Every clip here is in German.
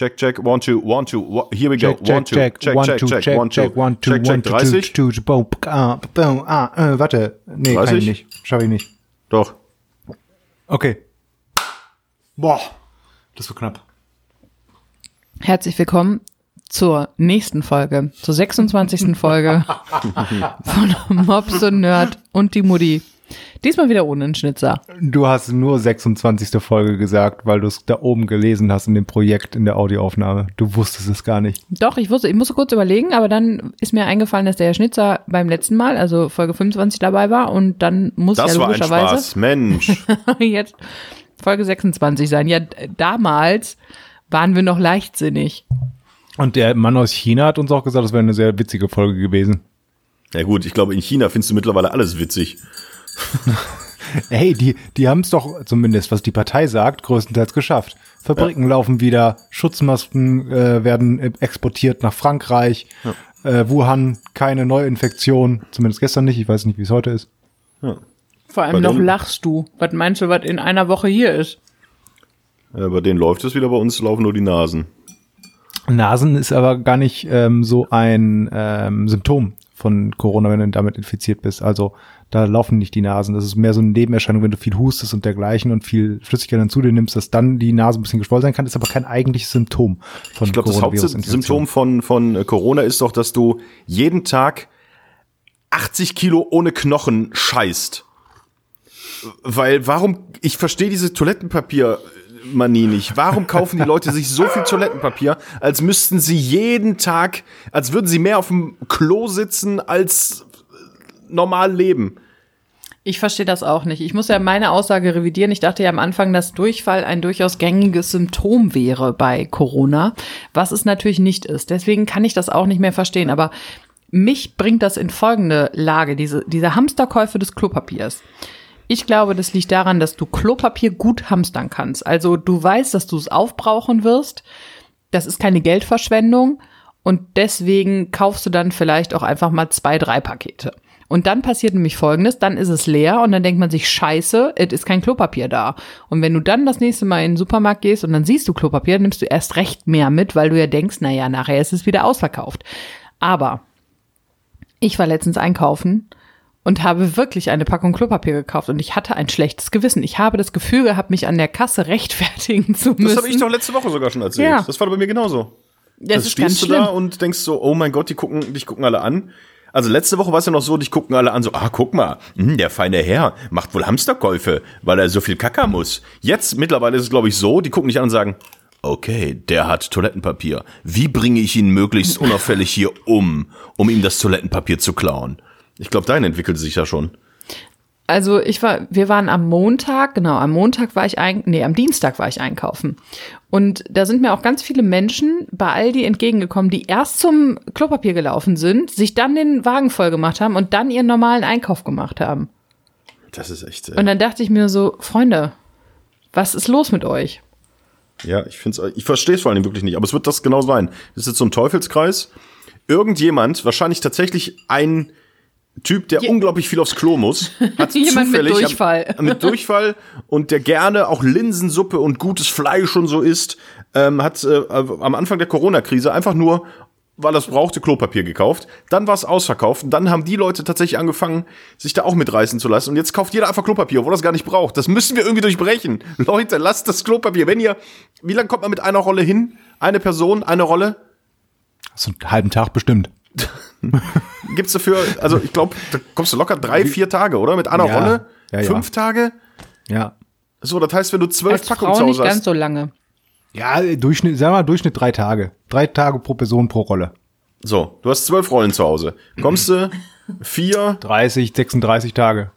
Check, check, one, two, one, two, one, here we check, go. check, one, two, check, check, one, check, two, check, check, one, two, check, one, two, check, check, one, two, 30? two, two, boom, ah, boom, ah, äh, warte. Nee, kann 30? ich nicht. Schaffe ich nicht. Doch. Okay. Boah, das war knapp. Herzlich willkommen zur nächsten Folge, zur 26. Folge von Mops und Nerd und die Mutti. Diesmal wieder ohne einen Schnitzer. Du hast nur 26. Folge gesagt, weil du es da oben gelesen hast in dem Projekt in der Audioaufnahme. Du wusstest es gar nicht. Doch, ich wusste, ich musste kurz überlegen, aber dann ist mir eingefallen, dass der Herr Schnitzer beim letzten Mal, also Folge 25 dabei war und dann muss Das ja war ein logischerweise Spaß. Mensch. jetzt Folge 26 sein. Ja, damals waren wir noch leichtsinnig. Und der Mann aus China hat uns auch gesagt, das wäre eine sehr witzige Folge gewesen. Ja gut, ich glaube, in China findest du mittlerweile alles witzig. Hey, die, die haben es doch zumindest, was die Partei sagt, größtenteils geschafft. Fabriken laufen wieder, Schutzmasken äh, werden äh, exportiert nach Frankreich, äh, Wuhan keine Neuinfektion, zumindest gestern nicht, ich weiß nicht, wie es heute ist. Vor allem Bei noch denen- lachst du. Was meinst du, was in einer Woche hier ist? Äh, bei denen läuft es wieder, bei uns laufen nur die Nasen. Nasen ist aber gar nicht ähm, so ein ähm, Symptom von Corona, wenn du damit infiziert bist. Also da laufen nicht die Nasen. Das ist mehr so eine Nebenerscheinung, wenn du viel hustest und dergleichen und viel Flüssigkeit dann zu dir nimmst, dass dann die Nase ein bisschen geschwollen sein kann, ist aber kein eigentliches Symptom von Ich glaube, das. Hauptsymptom von, von äh, Corona ist doch, dass du jeden Tag 80 Kilo ohne Knochen scheißt. Weil, warum, ich verstehe diese Toilettenpapier-Manie nicht. Warum kaufen die Leute sich so viel Toilettenpapier, als müssten sie jeden Tag, als würden sie mehr auf dem Klo sitzen, als normal leben? Ich verstehe das auch nicht. Ich muss ja meine Aussage revidieren. Ich dachte ja am Anfang, dass Durchfall ein durchaus gängiges Symptom wäre bei Corona, was es natürlich nicht ist. Deswegen kann ich das auch nicht mehr verstehen. Aber mich bringt das in folgende Lage, diese, diese Hamsterkäufe des Klopapiers. Ich glaube, das liegt daran, dass du Klopapier gut hamstern kannst. Also du weißt, dass du es aufbrauchen wirst. Das ist keine Geldverschwendung. Und deswegen kaufst du dann vielleicht auch einfach mal zwei, drei Pakete. Und dann passiert nämlich Folgendes, dann ist es leer und dann denkt man sich, scheiße, es ist kein Klopapier da. Und wenn du dann das nächste Mal in den Supermarkt gehst und dann siehst du Klopapier, dann nimmst du erst recht mehr mit, weil du ja denkst, na ja, nachher ist es wieder ausverkauft. Aber ich war letztens einkaufen und habe wirklich eine Packung Klopapier gekauft und ich hatte ein schlechtes Gewissen. Ich habe das Gefühl gehabt, mich an der Kasse rechtfertigen zu müssen. Das habe ich doch letzte Woche sogar schon erzählt. Ja. Das war bei mir genauso. das Das ist ganz stehst du schlimm. da und denkst so, oh mein Gott, die gucken, dich gucken alle an. Also letzte Woche war es ja noch so, dich gucken alle an, so, ah, guck mal, hm, der feine Herr macht wohl Hamsterkäufe, weil er so viel Kacker muss. Jetzt mittlerweile ist es, glaube ich, so, die gucken dich an und sagen, okay, der hat Toilettenpapier. Wie bringe ich ihn möglichst unauffällig hier um, um ihm das Toilettenpapier zu klauen? Ich glaube, dahin entwickelt sich ja schon. Also ich war, wir waren am Montag, genau, am Montag war ich ein, nee, am Dienstag war ich einkaufen. Und da sind mir auch ganz viele Menschen bei Aldi entgegengekommen, die erst zum Klopapier gelaufen sind, sich dann den Wagen voll gemacht haben und dann ihren normalen Einkauf gemacht haben. Das ist echt, Und äh, dann dachte ich mir so, Freunde, was ist los mit euch? ja, ich finde ich verstehe es vor allem wirklich nicht, aber es wird das genau sein. Das ist jetzt so ein Teufelskreis. Irgendjemand, wahrscheinlich tatsächlich ein Typ, der Je- unglaublich viel aufs Klo muss, hat Jemand mit zufällig Durchfall. Am, mit Durchfall und der gerne auch Linsensuppe und gutes Fleisch und so isst, ähm, hat äh, am Anfang der Corona-Krise einfach nur, weil es brauchte, Klopapier gekauft. Dann war es ausverkauft und dann haben die Leute tatsächlich angefangen, sich da auch mitreißen zu lassen. Und jetzt kauft jeder einfach Klopapier, obwohl er es gar nicht braucht. Das müssen wir irgendwie durchbrechen. Leute, lasst das Klopapier. Wenn ihr, wie lange kommt man mit einer Rolle hin? Eine Person, eine Rolle? So einen halben Tag bestimmt. Gibt's dafür, also ich glaube, da kommst du locker drei, vier Tage, oder? Mit einer Ja. Rolle? Ja, ja. Fünf Tage? Ja. So, das heißt, wenn du zwölf Als Packungen Frau zu nicht Hause ganz hast. so lange. Ja, Durchschnitt, sagen wir mal, Durchschnitt drei Tage. Drei Tage pro Person pro Rolle. So, du hast zwölf Rollen zu Hause. Kommst du vier, 30, 36 Tage.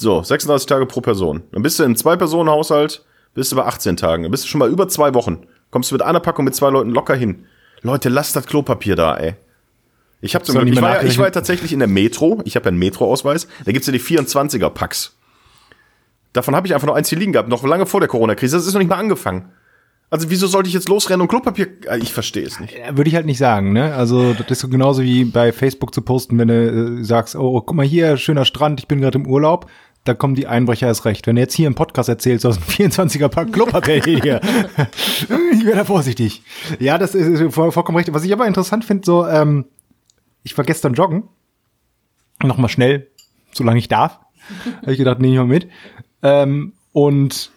so, 36 Tage pro Person. Dann bist du in zwei Personen Haushalt, bist du bei 18 Tagen. Dann bist du schon mal über zwei Wochen. Kommst du mit einer Packung mit zwei Leuten locker hin. Leute, lasst das Klopapier da, ey. Ich habe nicht ich war, ja, ich war ja tatsächlich in der Metro. Ich habe ja einen Metro-Ausweis. Da gibt's ja die 24er Packs. Davon habe ich einfach noch eins hier liegen gehabt, noch lange vor der Corona-Krise. Das ist noch nicht mal angefangen. Also wieso sollte ich jetzt losrennen und Klopapier? Ah, Ich verstehe es nicht. Würde ich halt nicht sagen, ne? Also das ist so genauso wie bei Facebook zu posten, wenn du äh, sagst, oh, guck mal hier, schöner Strand, ich bin gerade im Urlaub. da kommen die Einbrecher erst recht. Wenn du jetzt hier im Podcast erzählst, aus dem 24er Pack Klopapier hier. ich wäre da vorsichtig. Ja, das ist, ist voll, vollkommen richtig. Was ich aber interessant finde, so, ähm, ich war gestern joggen. Nochmal schnell, solange ich darf. Habe ich gedacht, nehme ich mal mit. Ähm, und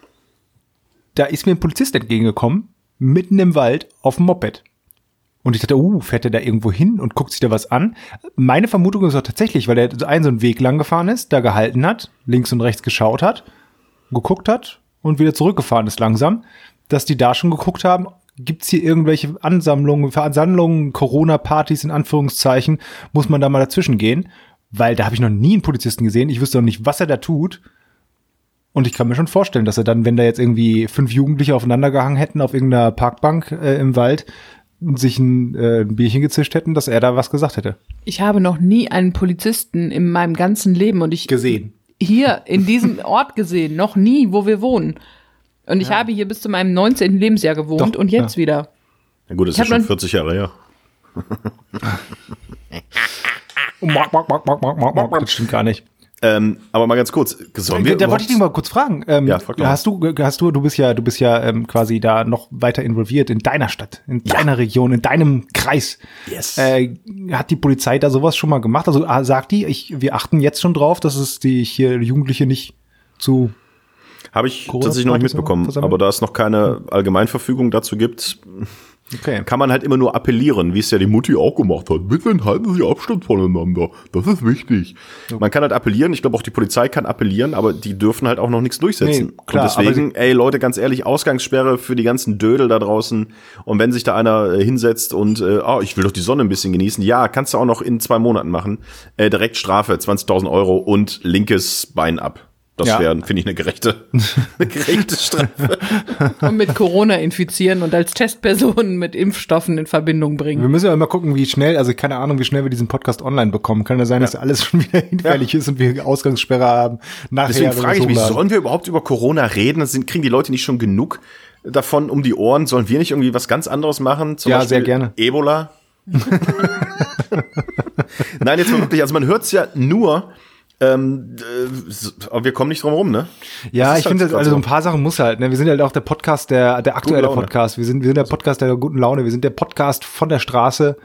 da ist mir ein Polizist entgegengekommen, mitten im Wald, auf dem Moped. Und ich dachte, uh, fährt er da irgendwo hin und guckt sich da was an? Meine Vermutung ist auch tatsächlich, weil er einen so einen Weg lang gefahren ist, da gehalten hat, links und rechts geschaut hat, geguckt hat und wieder zurückgefahren ist langsam, dass die da schon geguckt haben, gibt's hier irgendwelche Ansammlungen, Versammlungen, Corona-Partys in Anführungszeichen, muss man da mal dazwischen gehen? Weil da habe ich noch nie einen Polizisten gesehen. Ich wüsste noch nicht, was er da tut. Und ich kann mir schon vorstellen, dass er dann, wenn da jetzt irgendwie fünf Jugendliche aufeinander gehangen hätten auf irgendeiner Parkbank äh, im Wald, sich ein, äh, ein Bierchen gezischt hätten, dass er da was gesagt hätte. Ich habe noch nie einen Polizisten in meinem ganzen Leben und ich Gesehen. hier in diesem Ort gesehen, noch nie, wo wir wohnen. Und ich habe hier bis zu meinem 19. Lebensjahr gewohnt Doch, und jetzt ja. wieder. Ja gut, das Ich ist schon noch- 40 Jahre her. Das stimmt gar nicht. Ähm, aber mal ganz kurz, sollen wir da wollte ich dich mal kurz fragen. Ähm, Ja, frag hast du, hast du, du bist ja, du bist ja ähm, quasi da noch weiter involviert in deiner Stadt, in deiner Region, in deinem Kreis. Yes. Äh, hat die Polizei da sowas schon mal gemacht? Also ah, sagt die, ich, wir achten jetzt schon drauf, dass es die hier Jugendliche nicht zu Habe ich tatsächlich noch nicht mitbekommen. versammeln? Aber da es noch keine Allgemeinverfügung dazu gibt, Okay. kann man halt immer nur appellieren, wie es ja die Mutti auch gemacht hat. Bitte halten Sie Abstand voneinander. Das ist wichtig. Man kann halt appellieren. Ich glaube auch die Polizei kann appellieren, aber die dürfen halt auch noch nichts durchsetzen. Nee, klar, Und deswegen, ey Leute, ganz ehrlich, Ausgangssperre für die ganzen Dödel da draußen. Und wenn sich da einer äh, hinsetzt und, äh, oh, ich will doch die Sonne ein bisschen genießen. Ja, kannst du auch noch in zwei Monaten machen. Äh, direkt Strafe, 20.000 Euro und linkes Bein ab. Das Ja. wäre, finde ich, eine gerechte, eine gerechte Strafe. Und mit Corona infizieren und als Testpersonen mit Impfstoffen in Verbindung bringen. Wir müssen ja immer gucken, wie schnell, also keine Ahnung, wie schnell wir diesen Podcast online bekommen. Kann ja sein, dass alles schon wieder hinfällig ist und wir Ausgangssperre haben. Nachher, Deswegen frage ich mich, hochladen. sollen wir überhaupt über Corona reden? Das sind, kriegen die Leute nicht schon genug davon um die Ohren? Sollen wir nicht irgendwie was ganz anderes machen? Zum Ja, sehr gerne. Ebola? Nein, jetzt mal wirklich, also man hört es ja nur, ähm, äh, aber wir kommen nicht drum rum, ne? Ja, ich ist finde, halt also so ein paar Sachen muss halt. Ne? Wir sind halt auch der Podcast, der, der aktuelle. Podcast. Wir sind, wir sind der Podcast der guten Laune. Wir sind der Podcast von der Straße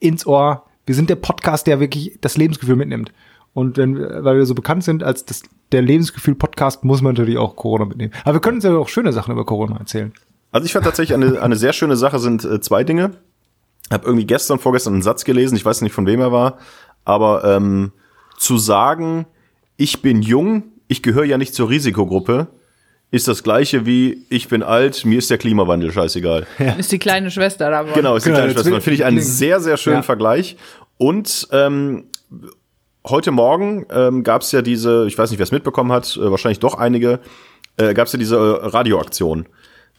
ins Ohr. Wir sind der Podcast, der wirklich das Lebensgefühl mitnimmt. Und wenn, weil wir so bekannt sind als das, der Lebensgefühl-Podcast, muss man natürlich auch Corona mitnehmen. Aber wir können uns ja auch schöne Sachen über Corona erzählen. Also ich fand tatsächlich eine, eine sehr schöne Sache sind äh, zwei Dinge. Hab irgendwie gestern, vorgestern einen Satz gelesen, ich weiß nicht von wem er war, aber ähm, zu sagen, ich bin jung, ich gehöre ja nicht zur Risikogruppe, ist das gleiche wie ich bin alt, mir ist der Klimawandel scheißegal. Ist die kleine Schwester da. Genau, ist die Genau, kleine Schwester. Finde ich einen sehr, sehr schönen Ja. Vergleich. Und ähm, heute Morgen ähm, gab es ja diese, ich weiß nicht, wer es mitbekommen hat, äh, wahrscheinlich doch einige, äh, gab es ja diese äh, Radioaktion,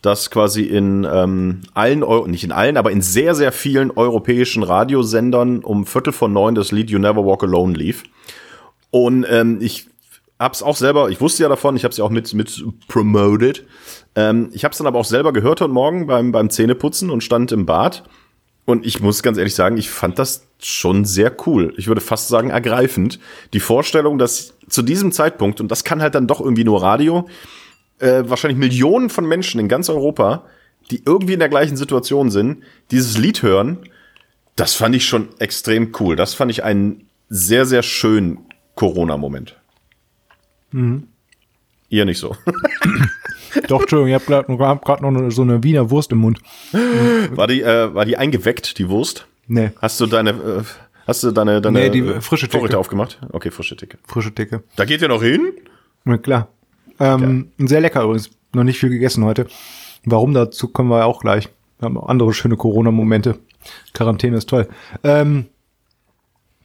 dass quasi in ähm, allen, Eu nicht in allen, aber in sehr, sehr vielen europäischen Radiosendern um Viertel vor neun das Lied You Never Walk Alone lief. Und ähm, ich hab's auch selber, ich wusste ja davon, ich habe es ja auch mit, mit promoted. Ähm, ich habe es dann aber auch selber gehört heute Morgen beim, beim Zähneputzen und stand im Bad. Und ich muss ganz ehrlich sagen, ich fand das schon sehr cool. Ich würde fast sagen ergreifend. Die Vorstellung, dass zu diesem Zeitpunkt, und das kann halt dann doch irgendwie nur Radio, äh, wahrscheinlich Millionen von Menschen in ganz Europa, die irgendwie in der gleichen Situation sind, dieses Lied hören, das fand ich schon extrem cool. Das fand ich einen sehr, sehr schönen Corona-Moment. Ihr nicht so. Doch, Entschuldigung, ich habe gerade noch so eine Wiener Wurst im Mund. War die, äh, war die eingeweckt, die Wurst? Nee, Hast du deine, äh, hast du deine, deine Nee, die frische Theke. Vorräte aufgemacht? Okay, frische Theke. frische Theke. Da geht ihr noch hin? Ja, klar. Ähm, Sehr lecker übrigens. Noch nicht viel gegessen heute. Warum dazu kommen wir auch gleich. Wir haben auch andere schöne Corona-Momente. Quarantäne ist toll. Ähm,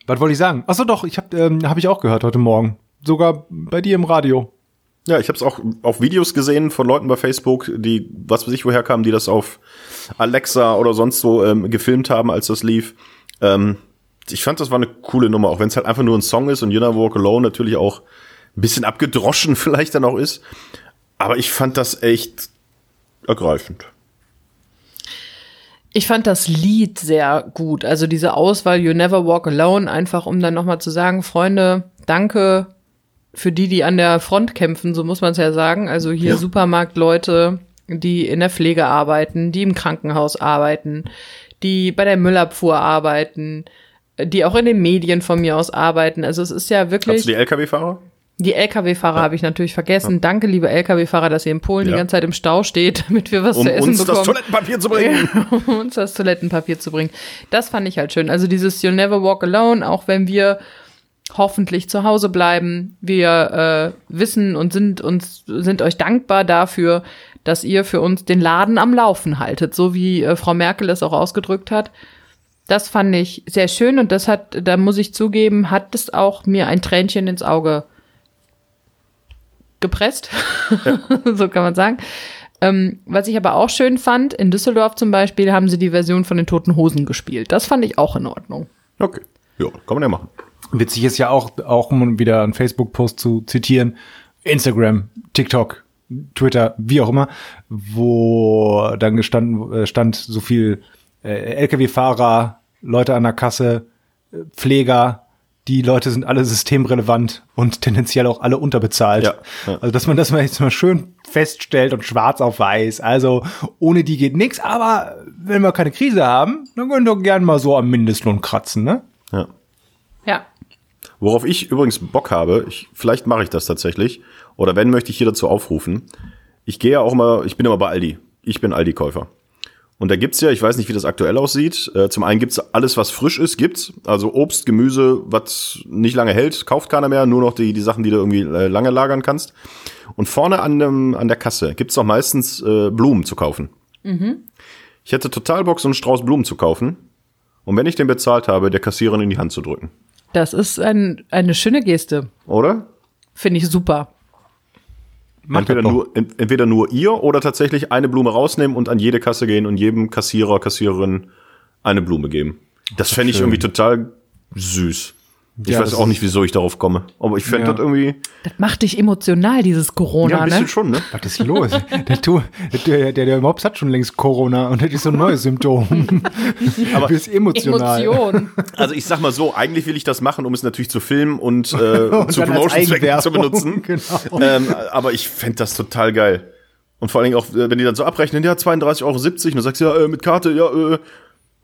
was wollte ich sagen? Achso, doch, ich habe ähm, hab ich auch gehört heute Morgen. Sogar bei dir im Radio. Ja, ich habe es auch auf Videos gesehen von Leuten bei Facebook, die, was weiß ich woher kamen, die das auf Alexa oder sonst so ähm, gefilmt haben, als das lief. Ähm, ich fand, das war eine coole Nummer, auch wenn es halt einfach nur ein Song ist und You Never Walk Alone natürlich auch bisschen abgedroschen vielleicht dann auch ist. Aber ich fand das echt ergreifend. Ich fand das Lied sehr gut. Also diese Auswahl You Never Walk Alone, einfach um dann nochmal zu sagen, Freunde, danke, für die, die an der Front kämpfen, so muss man es ja sagen. Also hier Ja. Supermarktleute, die in der Pflege arbeiten, die im Krankenhaus arbeiten, die bei der Müllabfuhr arbeiten, die auch in den Medien von mir aus arbeiten. Also es ist ja wirklich. du die LKW-Fahrer? Die Lkw-Fahrer habe ich natürlich vergessen. Danke, liebe Lkw-Fahrer, dass ihr in Polen Ja. die ganze Zeit im Stau steht, damit wir was Um zu essen uns das bekommen. Toilettenpapier zu bringen. um uns das Toilettenpapier zu bringen. Das fand ich halt schön. Also dieses You'll never walk alone, auch wenn wir hoffentlich zu Hause bleiben. Wir äh, wissen und sind uns sind euch dankbar dafür, dass ihr für uns den Laden am Laufen haltet, so wie äh, Frau Merkel es auch ausgedrückt hat. Das fand ich sehr schön und das hat, da muss ich zugeben, hat es auch mir ein Tränchen ins Auge gepresst. so kann man sagen. Ähm, was ich aber auch schön fand, in Düsseldorf zum Beispiel haben sie die Version von den Toten Hosen gespielt. Das fand ich auch in Ordnung. Okay. Ja, kann man ja machen. Witzig ist ja auch, auch um wieder einen Facebook-Post zu zitieren, Instagram, TikTok, Twitter, wie auch immer, wo dann gestanden, äh, stand so viel äh, Lkw-Fahrer, Leute an der Kasse, äh, Pfleger, die Leute sind alle systemrelevant und tendenziell auch alle unterbezahlt. Ja, ja. Also, dass man das mal jetzt mal schön feststellt und schwarz auf weiß. Also, ohne die geht nix, aber wenn wir keine Krise haben, dann können wir doch gern mal so am Mindestlohn kratzen, ne? Ja. Ja. Worauf ich übrigens Bock habe, ich, vielleicht mache ich das tatsächlich, oder wenn, möchte ich hier dazu aufrufen. Ich gehe ja auch mal, ich bin immer bei Aldi. Ich bin Aldi-Käufer. Und da gibt's ja, ich weiß nicht, wie das aktuell aussieht. Äh, zum einen gibt's alles, was frisch ist, gibt's. Also Obst, Gemüse, was nicht lange hält, kauft keiner mehr. Nur noch die, die Sachen, die du irgendwie äh, lange lagern kannst. Und vorne an, dem, an der Kasse gibt's auch meistens äh, Blumen zu kaufen. Ich hätte total Bock, so einen Strauß Blumen zu kaufen. Und wenn ich den bezahlt habe, der Kassiererin in die Hand zu drücken. Das ist ein, eine schöne Geste. Oder? Finde ich super. Macht entweder nur, ent- entweder nur ihr oder tatsächlich eine Blume rausnehmen und an jede Kasse gehen und jedem Kassierer, Kassiererin eine Blume geben. Das fände ich irgendwie total süß. Ich Ja, weiß auch nicht, wieso ich darauf komme. Aber ich fände Ja. das irgendwie. Das macht dich emotional, dieses Corona, Ja, ein bisschen ne? schon, ne? Was ist hier los? Der, Tu- der, der, der Mops hat schon längst Corona und das ist so ein neues Symptom. Aber du bist emotional. Emotion. Also ich sag mal so, eigentlich will ich das machen, um es natürlich zu filmen und, äh, zu dann als Promotion-Zwecken zu benutzen. genau. Ähm, aber ich fände das total geil. Und vor allen Dingen auch, äh, wenn die dann so abrechnen, ja, 32,70 Euro, und du sagst, ja, äh, mit Karte, ja, äh.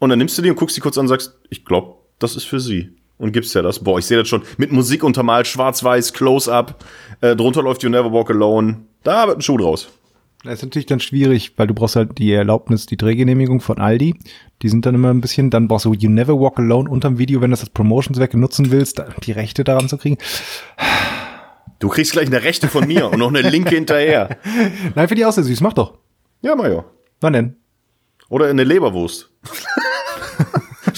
Und dann nimmst du die und guckst die kurz an und sagst, ich glaube, das ist für sie. Und gibst ja das. Boah, ich sehe das schon. Mit Musik untermalt, schwarz-weiß, Close-Up. Äh, drunter läuft You Never Walk Alone. Da wird ein Schuh draus. Das ist natürlich dann schwierig, weil du brauchst halt die Erlaubnis, die Drehgenehmigung von Aldi. Die sind dann immer ein bisschen, dann brauchst du You Never Walk Alone unterm Video, wenn du das als Promotionszwecke nutzen willst, die Rechte daran zu kriegen. Du kriegst gleich eine Rechte von mir und noch eine linke hinterher. Nein, finde ich auch sehr süß, mach doch. Ja, Majo. Wann denn? Oder eine Leberwurst.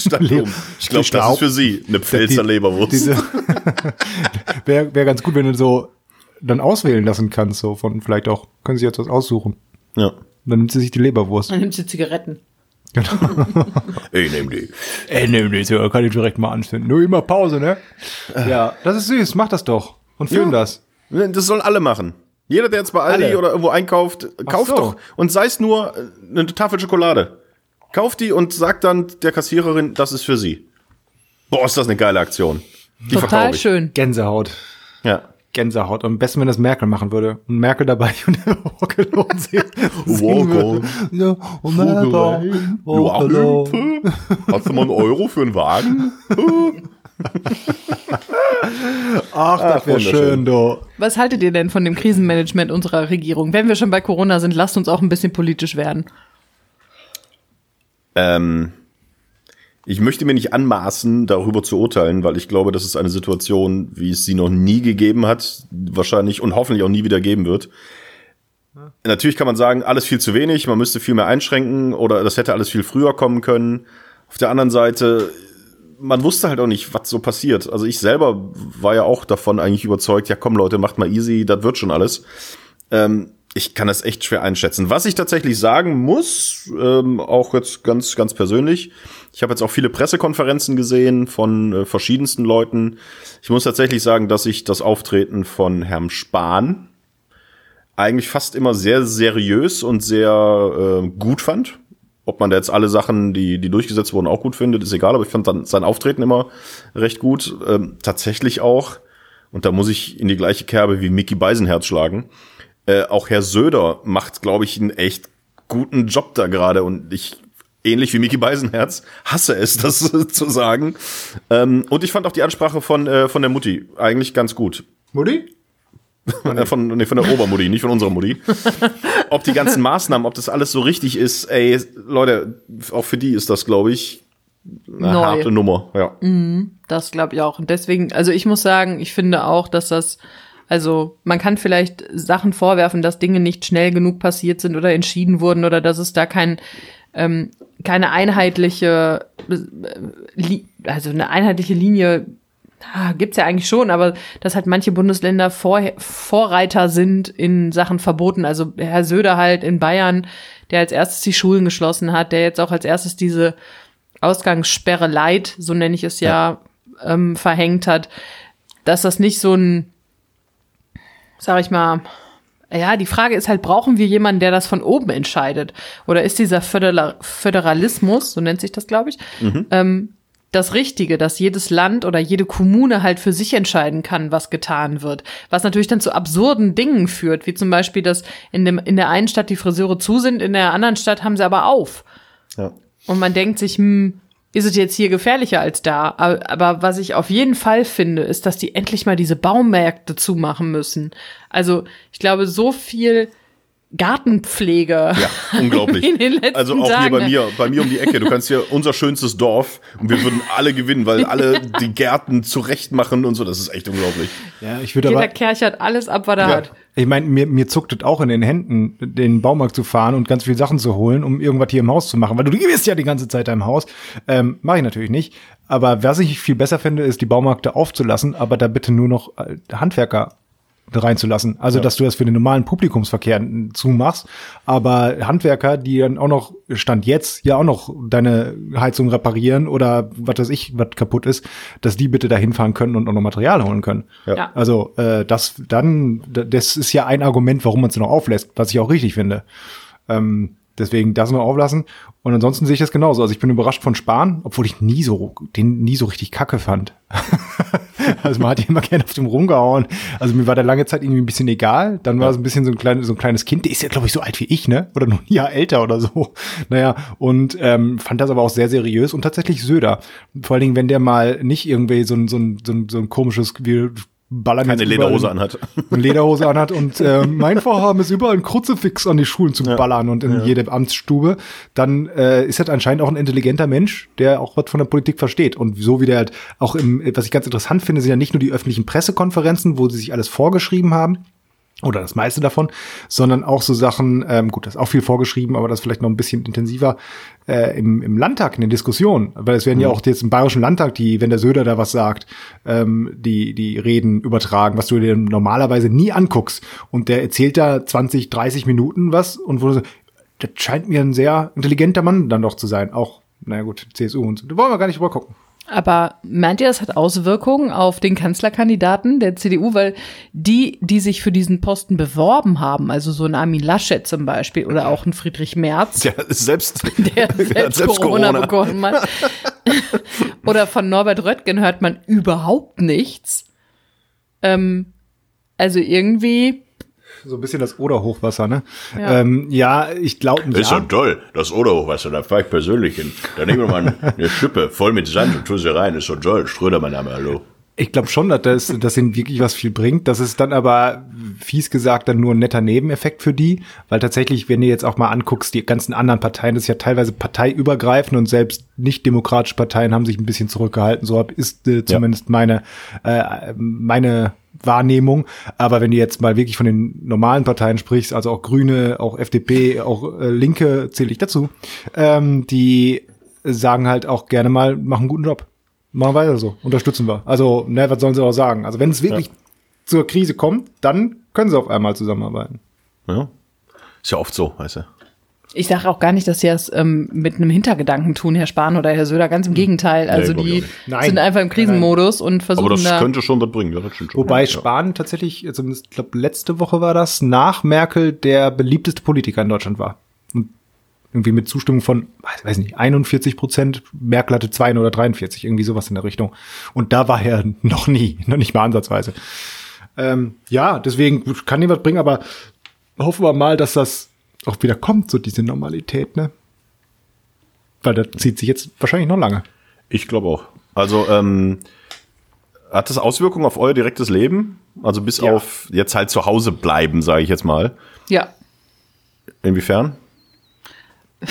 Statt Blumen. Ich glaube, das ist für sie eine Pfälzer Die- Leberwurst. Wäre wär ganz gut, wenn du so dann auswählen lassen kannst, so von vielleicht auch, können sie jetzt was aussuchen. ja. Dann nimmt sie sich die Leberwurst. Dann nimmst du Zigaretten. Ey, nehm die. Ey, ne, ne, so kann ich direkt mal anfinden. Nur immer Pause, ne? Ja, das ist süß, mach das doch. Und film Ja. das. Das sollen alle machen. Jeder, der jetzt bei Aldi Alle. oder irgendwo einkauft, kauft so. doch. Und sei es nur äh, eine Tafel Schokolade. Kauft die und sagt dann der Kassiererin, das ist für sie. Boah, ist das eine geile Aktion. Die Total schön. Gänsehaut. Ja. Gänsehaut. Am besten, wenn das Merkel machen würde. Und Merkel dabei und der Walk Alone singen Walk würde. Ja, und Alone. Hast du mal einen Euro für einen Wagen? Ach, das wäre schön, du. Was haltet ihr denn von dem Krisenmanagement unserer Regierung? Wenn wir schon bei Corona sind, lasst uns auch ein bisschen politisch werden. Ähm, ich möchte mir nicht anmaßen, darüber zu urteilen, weil ich glaube, das ist eine Situation, wie es sie noch nie gegeben hat, wahrscheinlich und hoffentlich auch nie wieder geben wird. Natürlich kann man sagen, alles viel zu wenig, man müsste viel mehr einschränken oder das hätte alles viel früher kommen können. Auf der anderen Seite, man wusste halt auch nicht, was so passiert. Also ich selber war ja auch davon eigentlich überzeugt, ja komm Leute, macht mal easy, das wird schon alles. Ähm, ich kann das echt schwer einschätzen. Was ich tatsächlich sagen muss, ähm, auch jetzt ganz, ganz persönlich, ich habe jetzt auch viele Pressekonferenzen gesehen von äh, verschiedensten Leuten. Ich muss tatsächlich sagen, dass ich das Auftreten von Herrn Spahn eigentlich fast immer sehr seriös und sehr äh, gut fand. Ob man da jetzt alle Sachen, die, die durchgesetzt wurden, auch gut findet, ist egal, aber ich fand dann sein Auftreten immer recht gut. Ähm, tatsächlich auch, und da muss ich in die gleiche Kerbe wie Mickey Beisenherz schlagen. Äh, auch Herr Söder macht, glaube ich, einen echt guten Job da gerade und ich ähnlich wie Mickey Beisenherz, hasse es, das zu sagen. Ähm, und ich fand auch die Ansprache von, äh, von der Mutti eigentlich ganz gut. Mutti? Äh, von, nee, von der Obermutti, nicht von unserer Mutti. ob die ganzen Maßnahmen, ob das alles so richtig ist, ey, Leute, auch für die ist das, glaube ich, eine Neu. harte Nummer. Ja. Das glaube ich auch. Und deswegen, also ich muss sagen, ich finde auch, dass das, also man kann vielleicht Sachen vorwerfen, dass Dinge nicht schnell genug passiert sind oder entschieden wurden oder dass es da kein, ähm, keine einheitliche, äh, also eine einheitliche Linie ah, gibt's ja eigentlich schon, aber dass halt manche Bundesländer Vor Vorreiter sind in Sachen Verboten. Also Herr Söder halt in Bayern, der als erstes die Schulen geschlossen hat, der jetzt auch als erstes diese Ausgangssperre Light, so nenne ich es ja, Ähm, verhängt hat, dass das nicht so ein, sag ich mal, ja, die Frage ist halt, brauchen wir jemanden, der das von oben entscheidet? Oder ist dieser Föderal Föderalismus, so nennt sich das, glaube ich, ähm, das Richtige, dass jedes Land oder jede Kommune halt für sich entscheiden kann, was getan wird. Was natürlich dann zu absurden Dingen führt, wie zum Beispiel, dass in, dem, in der einen Stadt die Friseure zu sind, in der anderen Stadt haben sie aber auf. Ja. Und man denkt sich, hm, ist es jetzt hier gefährlicher als da? Aber, aber was ich auf jeden Fall finde, ist, dass die endlich mal diese Baumärkte zumachen müssen. Also ich glaube, so viel Gartenpflege Ja, unglaublich. in den letzten also auch Tagen. hier bei mir, bei mir um die Ecke. Du kannst hier unser schönstes Dorf und wir würden alle gewinnen, weil alle die Gärten zurecht machen und so. Das ist echt unglaublich. Ja, ich würde Jeder aber, Kerch hat alles ab, was er Ja. hat. ich meine, mir, mir zuckt es auch in den Händen, den Baumarkt zu fahren und ganz viele Sachen zu holen, um irgendwas hier im Haus zu machen, weil du bist ja die ganze Zeit da im Haus. Ähm, Mache ich natürlich nicht. Aber was ich viel besser finde, ist, die Baumärkte aufzulassen, aber da bitte nur noch äh, Handwerker reinzulassen. Also, dass du das für den normalen Publikumsverkehr zumachst, aber Handwerker, die dann auch noch, Stand jetzt, ja auch noch deine Heizung reparieren oder was weiß ich, was kaputt ist, dass die bitte da hinfahren können und auch noch Material holen können. Ja. Also, äh, das dann, das ist ja ein Argument, warum man es noch auflässt, was ich auch richtig finde. Ähm, deswegen das noch auflassen. Und ansonsten sehe ich das genauso. Also ich bin überrascht von Spahn, obwohl ich nie so, den nie so richtig kacke fand. also man hat ihn immer gerne auf dem rumgehauen. Also mir war der lange Zeit irgendwie ein bisschen egal. Dann war es ein bisschen so ein, klein, so ein kleines Kind. Der ist ja, glaube ich, so alt wie ich, ne? Oder noch ein Jahr älter oder so. Naja, und ähm, fand das aber auch sehr seriös und tatsächlich Söder. Vor allen Dingen, wenn der mal nicht irgendwie so ein, so ein, so ein, so ein komisches, wir ballern Keine Lederhose anhat. eine Lederhose anhat und äh, mein Vorhaben ist überall ein Kruzifix an die Schulen zu ballern und in jede Amtsstube, dann äh, ist das anscheinend auch ein intelligenter Mensch, der auch was von der Politik versteht. Und so wie der halt auch im, was ich ganz interessant finde, sind ja nicht nur die öffentlichen Pressekonferenzen, wo sie sich alles vorgeschrieben haben, oder das meiste davon, sondern auch so Sachen, ähm, gut, das ist auch viel vorgeschrieben, aber das vielleicht noch ein bisschen intensiver äh, im, im Landtag, in den Diskussionen. Weil es werden ja auch jetzt im Bayerischen Landtag, die, wenn der Söder da was sagt, ähm, die, die Reden übertragen, was du dir normalerweise nie anguckst. Und der erzählt da 20, 30 Minuten was und wo du so, das scheint mir ein sehr intelligenter Mann dann doch zu sein. Auch, naja gut, CSU und so. Da wollen wir gar nicht drüber gucken. Aber meint ihr, das hat Auswirkungen auf den Kanzlerkandidaten der CDU? Weil die, die sich für diesen Posten beworben haben, also so ein Armin Laschet zum Beispiel oder auch ein Friedrich Merz, Der selbst, der hat selbst, Corona, bekommen hat, oder von Norbert Röttgen hört man überhaupt nichts. Ähm, also irgendwie, So ein bisschen das Oder-Hochwasser, ne? Ja. Ja, ähm, ja ich glaube, Ist ja. so toll, das Oderhochwasser, da fahr ich persönlich hin. Da nehmen wir mal eine Schippe voll mit Sand und tun sie rein, ist so toll. Ströder, mein Name, hallo. Ich glaube schon, dass das, das ihnen wirklich was viel bringt. Das ist dann aber, fies gesagt, dann nur ein netter Nebeneffekt für die. Weil tatsächlich, wenn du jetzt auch mal anguckst, die ganzen anderen Parteien, das ist ja teilweise parteiübergreifend und selbst nicht demokratische Parteien haben sich ein bisschen zurückgehalten. So ist äh, zumindest meine, äh, meine Wahrnehmung. Aber wenn du jetzt mal wirklich von den normalen Parteien sprichst, also auch Grüne, auch FDP, auch äh, Linke zähle ich dazu, ähm, die sagen halt auch gerne mal, machen einen guten Job. Machen weiter so, unterstützen wir. Also, ne, was sollen sie auch sagen? Also, wenn es wirklich zur Krise kommt, dann können sie auf einmal zusammenarbeiten. ja. Ist ja oft so, weißt du. Ich sage auch gar nicht, dass sie das ähm, mit einem Hintergedanken tun, Herr Spahn oder Herr Söder, ganz im Gegenteil. Also ich die. Nein. sind einfach im Krisenmodus und versuchen Aber das da. könnte schon was bringen, ja, das stimmt schon. Wobei ja. Spahn tatsächlich, zumindest, ich glaube, letzte Woche war das, nach Merkel der beliebteste Politiker in Deutschland war. Und irgendwie mit Zustimmung von, weiß nicht, 41 Prozent, Merkel hatte 2 oder 43, irgendwie sowas in der Richtung. Und da war er noch nie, noch nicht mal ansatzweise. Ähm, ja, deswegen kann die was bringen, aber hoffen wir mal, dass das auch wieder kommt, so diese Normalität, ne? Weil das zieht sich jetzt wahrscheinlich noch lange. Ich glaube auch. Also, ähm, hat das Auswirkungen auf euer direktes Leben? Also bis Ja. auf jetzt halt zu Hause bleiben, sage ich jetzt mal. Ja. Inwiefern?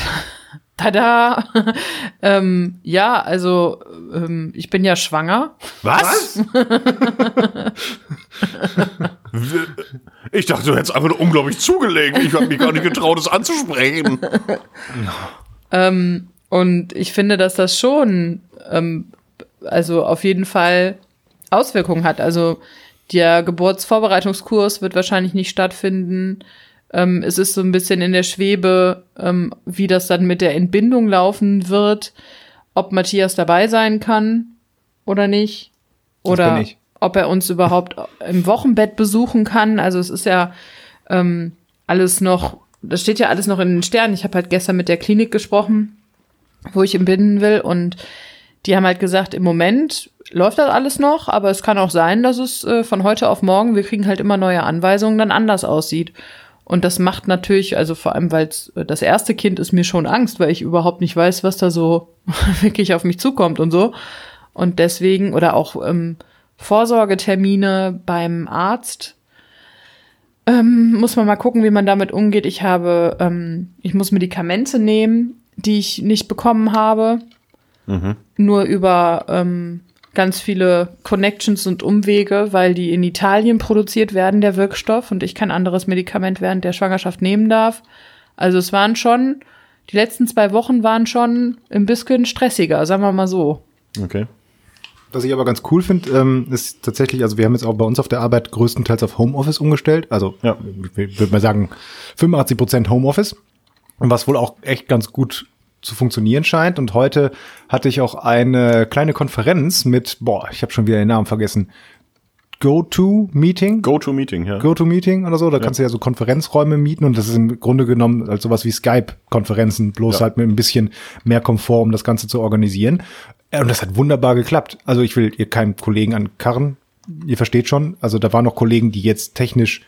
Tada! ähm, ja, also ähm, ich bin ja schwanger. Was? ich dachte, du hättest einfach nur unglaublich zugelegt. Ich habe mich gar nicht getraut, es anzusprechen. Ähm, und ich finde, dass das schon, ähm, also auf jeden Fall Auswirkungen hat. Also der Geburtsvorbereitungskurs wird wahrscheinlich nicht stattfinden. Ähm, es ist so ein bisschen in der Schwebe, ähm, wie das dann mit der Entbindung laufen wird, ob Matthias dabei sein kann oder nicht. Oder ob er uns überhaupt im Wochenbett besuchen kann. Also es ist ja ähm, alles noch, das steht ja alles noch in den Sternen. Ich habe halt gestern mit der Klinik gesprochen, wo ich entbinden will und die haben halt gesagt, im Moment läuft das alles noch, aber es kann auch sein, dass es äh, von heute auf morgen, wir kriegen halt immer neue Anweisungen, dann anders aussieht. Und das macht natürlich, also vor allem, weil das erste Kind ist mir schon Angst, weil ich überhaupt nicht weiß, was da so wirklich auf mich zukommt und so. Und deswegen, oder auch ähm, Vorsorgetermine beim Arzt, ähm, muss man mal gucken, wie man damit umgeht. Ich habe, ähm, ich muss Medikamente nehmen, die ich nicht bekommen habe. Nur über ähm, ganz viele Connections und Umwege, weil die in Italien produziert werden, der Wirkstoff, und ich kein anderes Medikament während der Schwangerschaft nehmen darf. Also es waren schon, die letzten zwei Wochen waren schon ein bisschen stressiger, sagen wir mal so. Okay. Was ich aber ganz cool finde, ähm, ist tatsächlich, also wir haben jetzt auch bei uns auf der Arbeit größtenteils auf Homeoffice umgestellt. Also Ja. ich würde mal sagen 85 Prozent Homeoffice. Und was wohl auch echt ganz gut zu funktionieren scheint. Und heute hatte ich auch eine kleine Konferenz mit, boah, ich habe schon wieder den Namen vergessen. Go-To-Meeting? Go-to-Meeting, ja. Go-To-Meeting oder so. Da kannst du ja so Konferenzräume mieten und das ist im Grunde genommen als sowas wie Skype-Konferenzen, bloß Ja. halt mit ein bisschen mehr Komfort, um das Ganze zu organisieren. Äh, Und das hat wunderbar geklappt. Also ich will ihr keinen Kollegen an Karren, ihr versteht schon. Also da waren noch Kollegen, die jetzt technisch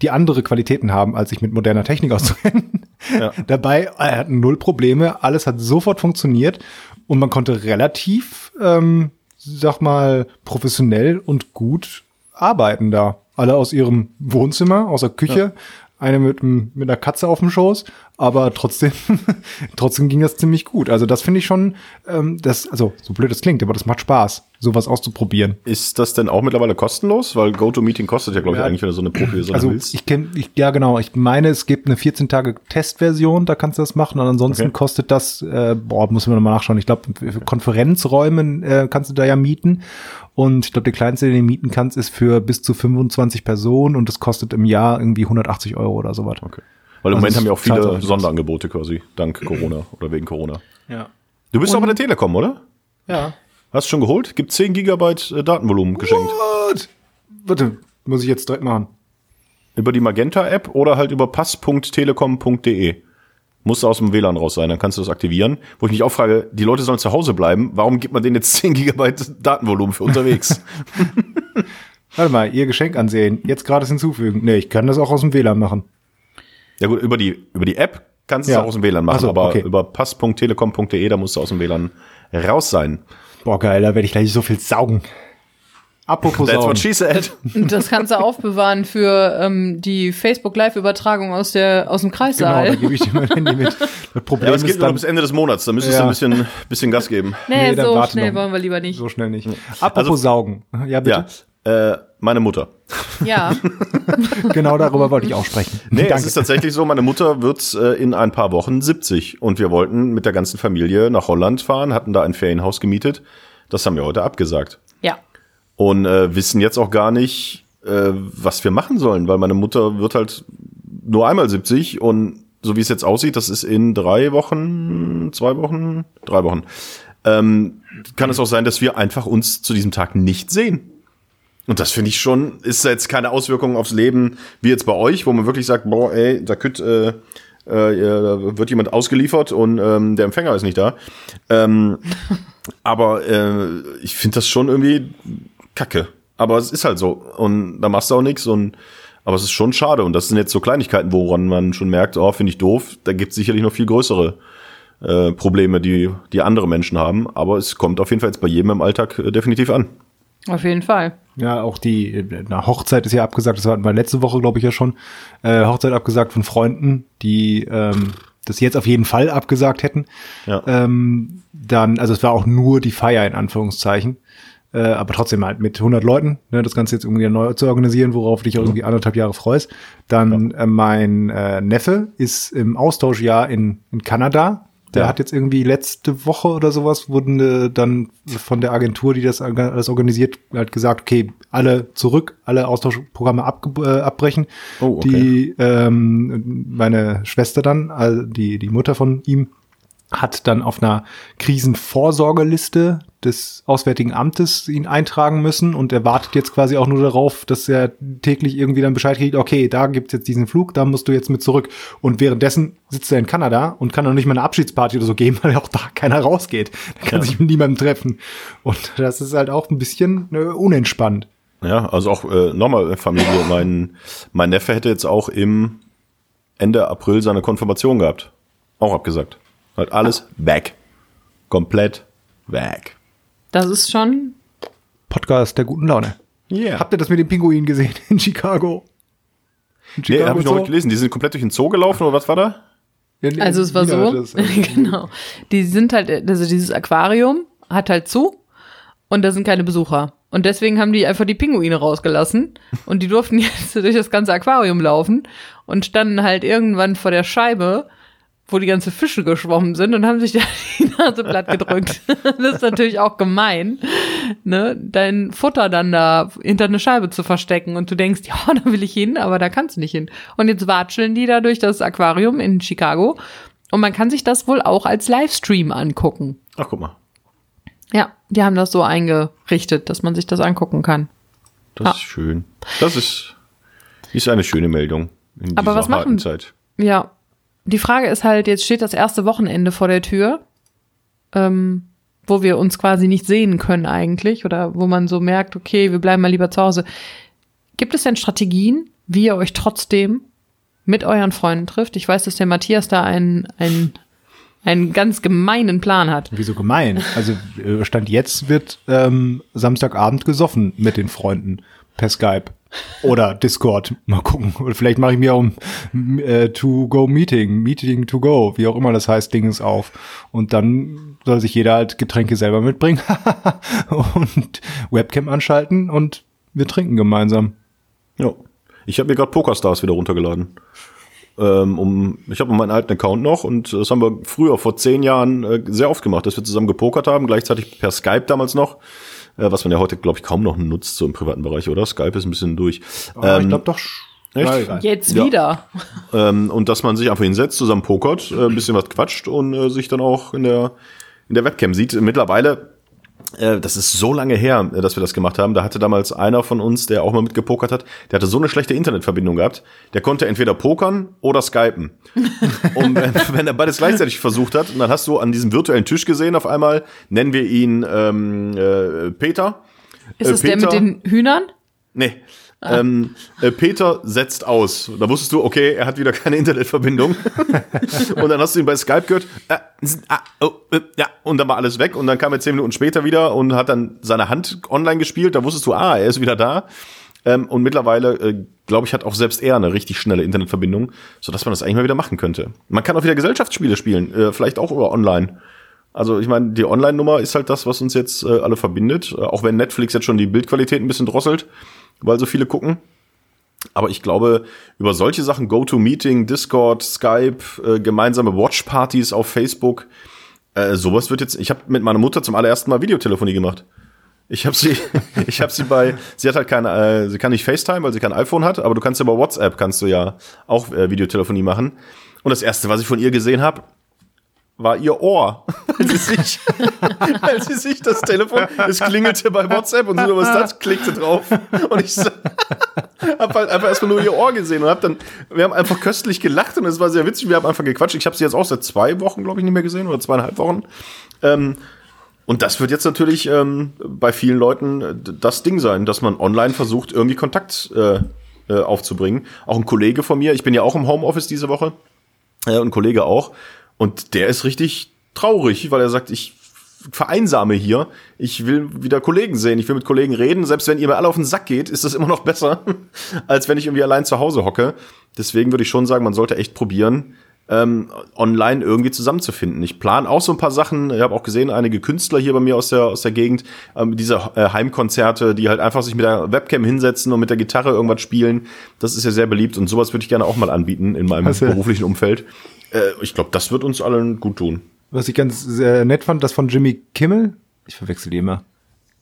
die andere Qualitäten haben, als sich mit moderner Technik auszukennen. Ja. Dabei äh, hatten null Probleme, alles hat sofort funktioniert und man konnte relativ, ähm, sag mal, professionell und gut arbeiten da. Alle aus ihrem Wohnzimmer, aus der Küche, eine mit, mit einer Katze auf dem Schoß, aber trotzdem, trotzdem ging das ziemlich gut. Also das finde ich schon, ähm, das, also so blöd es klingt, aber das macht Spaß, sowas auszuprobieren. Ist das denn auch mittlerweile kostenlos? Weil GoToMeeting kostet ja, glaube ich, Ja. eigentlich, wenn du so eine Profi-Sache Also willst. ich kenne, ich, ja genau, ich meine, es gibt eine 14 Tage Testversion, da kannst du das machen und ansonsten Okay. kostet das, äh, boah, muss man nochmal nachschauen. Ich glaube, für Konferenzräume äh, kannst du da ja mieten und ich glaube, der kleinste, den du mieten kannst, ist für bis zu 25 Personen und das kostet im Jahr irgendwie 180 Euro oder so was. Okay. Weil im Also Moment haben ja auch viele auch Sonderangebote quasi, dank Corona oder wegen Corona. Ja. Du bist doch bei der Telekom, oder? Ja. Hast du schon geholt? Gibt 10 Gigabyte äh, Datenvolumen geschenkt. What? Warte, muss ich jetzt direkt machen. Über die Magenta-App oder halt über pass.telekom.de. Muss aus dem WLAN raus sein, dann kannst du das aktivieren. Wo ich mich auch frage, die Leute sollen zu Hause bleiben. Warum gibt man denen jetzt 10 Gigabyte Datenvolumen für unterwegs? Warte mal, ihr Geschenk ansehen, jetzt gerade hinzufügen. Nee, ich kann das auch aus dem WLAN machen. Ja gut, über die, über die App kannst du Ja. es auch aus dem WLAN machen, Ach so, aber okay. über pass.telekom.de, da musst du aus dem WLAN raus sein. Boah, geil, da werde ich gleich so viel saugen. Apropos That's saugen. what she said. Das kannst du aufbewahren für ähm, die Facebook Live-Übertragung aus der aus dem Genau, da Kreissaal. gebe ich dir mein Handy mit. Das Problem Ja, es geht nur bis Ende des Monats, da müsstest Ja. du ein bisschen, bisschen Gas geben. nee, Nee, so schnell noch. wollen wir lieber nicht. so schnell nicht. Apropos Also- saugen. Ja, bitte. Ja, äh, meine Mutter. Ja, Genau darüber wollte ich auch sprechen. Nee, es Danke. ist tatsächlich so, meine Mutter wird äh, in ein paar Wochen 70 und wir wollten mit der ganzen Familie nach Holland fahren, hatten da ein Ferienhaus gemietet. Das haben wir heute abgesagt. ja. Und äh, wissen jetzt auch gar nicht, äh, was wir machen sollen, weil meine Mutter wird halt nur einmal 70 und so wie es jetzt aussieht, das ist in drei Wochen, zwei Wochen, drei Wochen, ähm, kann es auch sein, dass wir einfach uns zu diesem Tag nicht sehen. Und das finde ich schon, ist jetzt keine Auswirkung aufs Leben wie jetzt bei euch, wo man wirklich sagt, boah, ey, da könnt, äh, äh, da wird jemand ausgeliefert und ähm, der Empfänger ist nicht da. Ähm, aber äh, ich finde das schon irgendwie kacke. Aber es ist halt so. Und da machst du auch nichts. Und aber es ist schon schade. Und das sind jetzt so Kleinigkeiten, woran man schon merkt, oh, finde ich doof. Da gibt es sicherlich noch viel größere äh, Probleme, die, die andere Menschen haben. Aber es kommt auf jeden Fall jetzt bei jedem im Alltag äh, definitiv an. Auf jeden Fall. Ja, auch die na, Hochzeit ist ja abgesagt, das hatten wir letzte Woche, glaube ich, ja schon. Äh, Hochzeit abgesagt von Freunden, die ähm, das jetzt auf jeden Fall abgesagt hätten. Ja. Ähm, dann, also es war auch nur die Feier in Anführungszeichen. Äh, aber trotzdem halt mit 100 Leuten, ne, das Ganze jetzt irgendwie neu zu organisieren, worauf dich auch irgendwie anderthalb Jahre freust. Dann äh, mein äh, Neffe ist im Austauschjahr in, in Kanada. Der Ja. hat jetzt irgendwie letzte Woche oder sowas wurden äh, dann von der Agentur, die das alles organisiert, halt gesagt, okay, alle zurück, alle Austauschprogramme abge äh, abbrechen. Oh, okay. Die ähm, meine Schwester dann, also die die Mutter von ihm, hat dann auf einer Krisenvorsorgeliste des Auswärtigen Amtes ihn eintragen müssen und er wartet jetzt quasi auch nur darauf, dass er täglich irgendwie dann Bescheid kriegt, okay, da gibt's jetzt diesen Flug, da musst du jetzt mit zurück. Und währenddessen sitzt er in Kanada und kann noch nicht mal eine Abschiedsparty oder so geben, weil auch da keiner rausgeht. Da kann Ja. sich mit niemandem treffen. Und das ist halt auch ein bisschen äh, unentspannt. Ja, also auch äh, nochmal Familie. Mein, mein Neffe hätte jetzt auch im Ende April seine Konfirmation gehabt. Auch abgesagt. Halt alles weg. Komplett weg. Das ist schon. Podcast der guten Laune. Ja. Habt ihr das mit dem Pinguin gesehen in Chicago? In Nee, habe ich noch nicht gelesen. Die sind komplett durch den Zoo gelaufen oder was war da? Ja, nee, Also es war so, das, also- genau. Die sind halt, also dieses Aquarium hat halt zu und da sind keine Besucher. Und deswegen haben die einfach die Pinguine rausgelassen und die durften jetzt durch das ganze Aquarium laufen und standen halt irgendwann vor der Scheibe, wo die ganze Fische geschwommen sind und haben sich da die Nase platt gedrückt. das ist natürlich auch gemein, ne, dein Futter dann da hinter eine Scheibe zu verstecken und du denkst, ja, da will ich hin, aber da kannst du nicht hin. Und jetzt watscheln die da durch das Aquarium in Chicago und man kann sich das wohl auch als Livestream angucken. Ach, guck mal. Ja, die haben das so eingerichtet, dass man sich das angucken kann. Das Ah. ist schön. Das ist, ist eine schöne Meldung. In Aber dieser was machen- harten Zeit. Ja, die Frage ist halt, jetzt steht das erste Wochenende vor der Tür, ähm, wo wir uns quasi nicht sehen können eigentlich oder wo man so merkt, okay, wir bleiben mal lieber zu Hause. Gibt es denn Strategien, wie ihr euch trotzdem mit euren Freunden trifft? Ich weiß, dass der Matthias da einen, einen, einen ganz gemeinen Plan hat. Wieso gemein? Also äh, Stand jetzt wird ähm, Samstagabend gesoffen mit den Freunden per Skype oder Discord. Mal gucken. Oder vielleicht mache ich mir auch ein äh, To-Go-Meeting, Meeting to go, wie auch immer das heißt, Dinges auf. Und dann soll sich jeder halt Getränke selber mitbringen und Webcam anschalten und wir trinken gemeinsam. Ja. Ich habe mir gerade PokerStars wieder runtergeladen. Ähm, um, ich habe meinen alten Account noch und das haben wir früher, vor zehn Jahren, äh, sehr oft gemacht, dass wir zusammen gepokert haben, gleichzeitig per Skype damals noch, äh, was man ja heute, glaube ich, kaum noch nutzt, so im privaten Bereich, oder? Skype ist ein bisschen durch. Aber ich Ähm, glaube doch. echt? Jetzt Ja. wieder. ähm, und dass man sich einfach hinsetzt, zusammen pokert, äh, ein bisschen was quatscht und äh, sich dann auch in der, in der Webcam sieht. Mittlerweile, das ist so lange her, äh, dass wir das gemacht haben, da hatte damals einer von uns, der auch mal mitgepokert hat, der hatte so eine schlechte Internetverbindung gehabt, der konnte entweder pokern oder skypen. und wenn, wenn er beides gleichzeitig versucht hat, und dann hast du an diesem virtuellen Tisch gesehen auf einmal, nennen wir ihn ähm, äh, Peter. Ist Äh, es der mit den Hühnern? Nee. Ähm, äh, Peter setzt aus. Da wusstest du, okay, er hat wieder keine Internetverbindung. und dann hast du ihn bei Skype gehört. Äh, ah, oh, äh, ja, und dann war alles weg. Und dann kam er zehn Minuten später wieder und hat dann seine Hand online gespielt. Da wusstest du, ah, er ist wieder da. Ähm, und mittlerweile, äh, glaube ich, hat auch selbst er eine richtig schnelle Internetverbindung, sodass man das eigentlich mal wieder machen könnte. Man kann auch wieder Gesellschaftsspiele spielen, äh, vielleicht auch über online. Also ich meine, die Online-Nummer ist halt das, was uns jetzt äh, alle verbindet. Auch wenn Netflix jetzt schon die Bildqualität ein bisschen drosselt, weil so viele gucken. Aber ich glaube, über solche Sachen, GoToMeeting, Discord, Skype, äh, gemeinsame Watchpartys auf Facebook, äh, sowas wird jetzt. Ich habe mit meiner Mutter zum allerersten Mal Videotelefonie gemacht. Ich habe sie, ich habe sie bei, sie hat halt keine, äh, sie kann nicht FaceTime, weil sie kein iPhone hat, aber du kannst ja bei WhatsApp kannst du ja auch äh, Videotelefonie machen. Und das erste, was ich von ihr gesehen habe, war ihr Ohr, weil sie sich, weil sie sich das Telefon, es klingelte bei WhatsApp und so, was das, klickte drauf und ich hab halt einfach erstmal nur ihr Ohr gesehen und hab dann, wir haben einfach köstlich gelacht und es war sehr witzig. Wir haben einfach gequatscht. Ich habe sie jetzt auch seit zwei Wochen, glaube ich, nicht mehr gesehen oder zweieinhalb Wochen. Ähm, und das wird jetzt natürlich ähm, bei vielen Leuten äh, das Ding sein, dass man online versucht, irgendwie Kontakt äh, äh, aufzubringen. Auch ein Kollege von mir, ich bin ja auch im Homeoffice diese Woche, äh, und ein Kollege auch. Und der ist richtig traurig, weil er sagt, ich vereinsame hier. Ich will wieder Kollegen sehen. Ich will mit Kollegen reden. Selbst wenn ihr mir alle auf den Sack geht, ist das immer noch besser, als wenn ich irgendwie allein zu Hause hocke. Deswegen würde ich schon sagen, man sollte echt probieren, ähm, online irgendwie zusammenzufinden. Ich plane auch so ein paar Sachen. Ich habe auch gesehen, einige Künstler hier bei mir aus der aus der Gegend, ähm, diese äh, Heimkonzerte, die halt einfach sich mit der Webcam hinsetzen und mit der Gitarre irgendwas spielen. Das ist ja sehr beliebt und sowas würde ich gerne auch mal anbieten in meinem Also- beruflichen Umfeld. Äh, ich glaube, das wird uns allen gut tun. Was ich ganz sehr nett fand, das von Jimmy Kimmel, ich verwechsel die immer,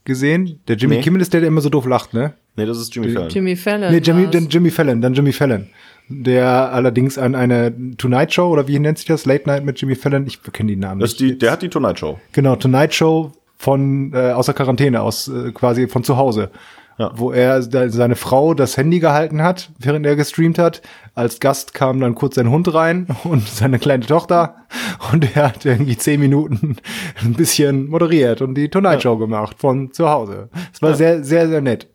gesehen. Der Jimmy Nee. Kimmel ist der, der immer so doof lacht, ne? Nee, das ist Jimmy Fallon. Jimmy Fallon. Nee, Jimmy, dann Jimmy Fallon, dann Jimmy Fallon. Der allerdings an eine Tonight Show, oder wie nennt sich das? Late Night mit Jimmy Fallon? Ich kenne die Namen Das nicht. die, der hat die Tonight Show. Genau, Tonight Show von äh, aus der Quarantäne, aus äh, quasi von zu Hause. Ja. Wo er seine Frau das Handy gehalten hat, während er gestreamt hat. Als Gast kam dann kurz sein Hund rein und seine kleine Tochter. Und er hat irgendwie zehn Minuten ein bisschen moderiert und die Tonight Show gemacht von zu Hause. Es war sehr, sehr, sehr nett.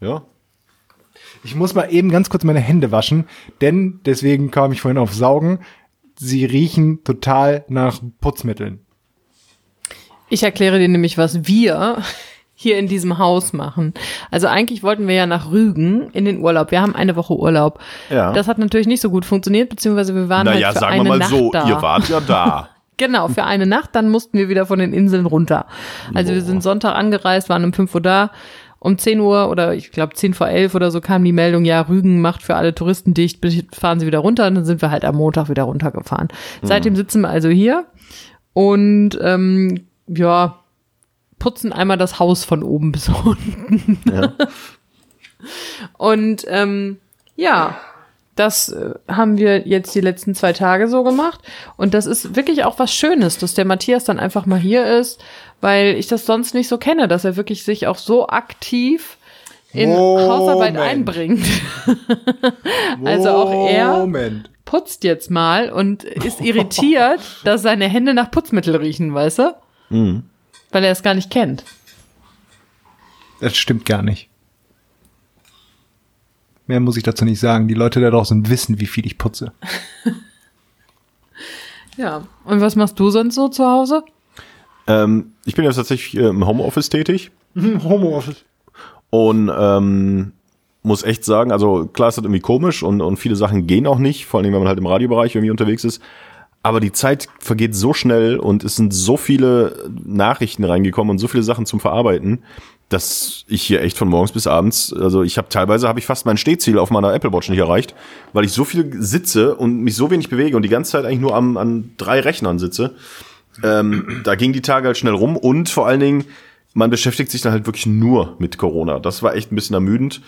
Ja. Ich muss mal eben ganz kurz meine Hände waschen, denn deswegen kam ich vorhin auf Saugen. Sie riechen total nach Putzmitteln. Ich erkläre dir nämlich, was wir hier in diesem Haus machen. Also eigentlich wollten wir ja nach Rügen in den Urlaub. Wir haben eine Woche Urlaub. Ja. Das hat natürlich nicht so gut funktioniert, beziehungsweise wir waren Naja, halt für sagen eine wir mal Nacht so, da. ihr wart ja da. Genau, für eine Nacht, dann mussten wir wieder von den Inseln runter. Also wir sind Sonntag angereist, waren um 5 Uhr da. Um 10 Uhr oder ich glaube 10 vor 11 oder so kam die Meldung, ja, Rügen macht für alle Touristen dicht, fahren Sie wieder runter. Und dann sind wir halt am Montag wieder runtergefahren. Seitdem sitzen wir also hier und ähm, ja, putzen einmal das Haus von oben bis unten. Und ähm, ja, das äh, haben wir jetzt die letzten zwei Tage so gemacht. Und das ist wirklich auch was Schönes, dass der Matthias dann einfach mal hier ist, weil ich das sonst nicht so kenne, dass er wirklich sich auch so aktiv in Moment. Hausarbeit einbringt. also auch er Moment. putzt jetzt mal und ist irritiert, dass seine Hände nach Putzmittel riechen, weißt du? Weil er es gar nicht kennt. Das stimmt gar nicht. Mehr muss ich dazu nicht sagen. Die Leute da draußen wissen, wie viel ich putze. Ja. Und was machst du sonst so zu Hause? Ähm, ich bin jetzt tatsächlich äh, im Homeoffice tätig Homeoffice. und ähm, muss echt sagen, also klar ist das irgendwie komisch und, und viele Sachen gehen auch nicht, vor allem wenn man halt im Radiobereich irgendwie unterwegs ist. Aber die Zeit vergeht so schnell und es sind so viele Nachrichten reingekommen und so viele Sachen zum Verarbeiten, dass ich hier echt von morgens bis abends, also ich habe teilweise habe ich fast mein Stehziel auf meiner Apple Watch nicht erreicht, weil ich so viel sitze und mich so wenig bewege und die ganze Zeit eigentlich nur am, an drei Rechnern sitze. Ähm, da ging die Tage halt schnell rum und vor allen Dingen, man beschäftigt sich dann halt wirklich nur mit Corona. Das war echt ein bisschen ermüdend.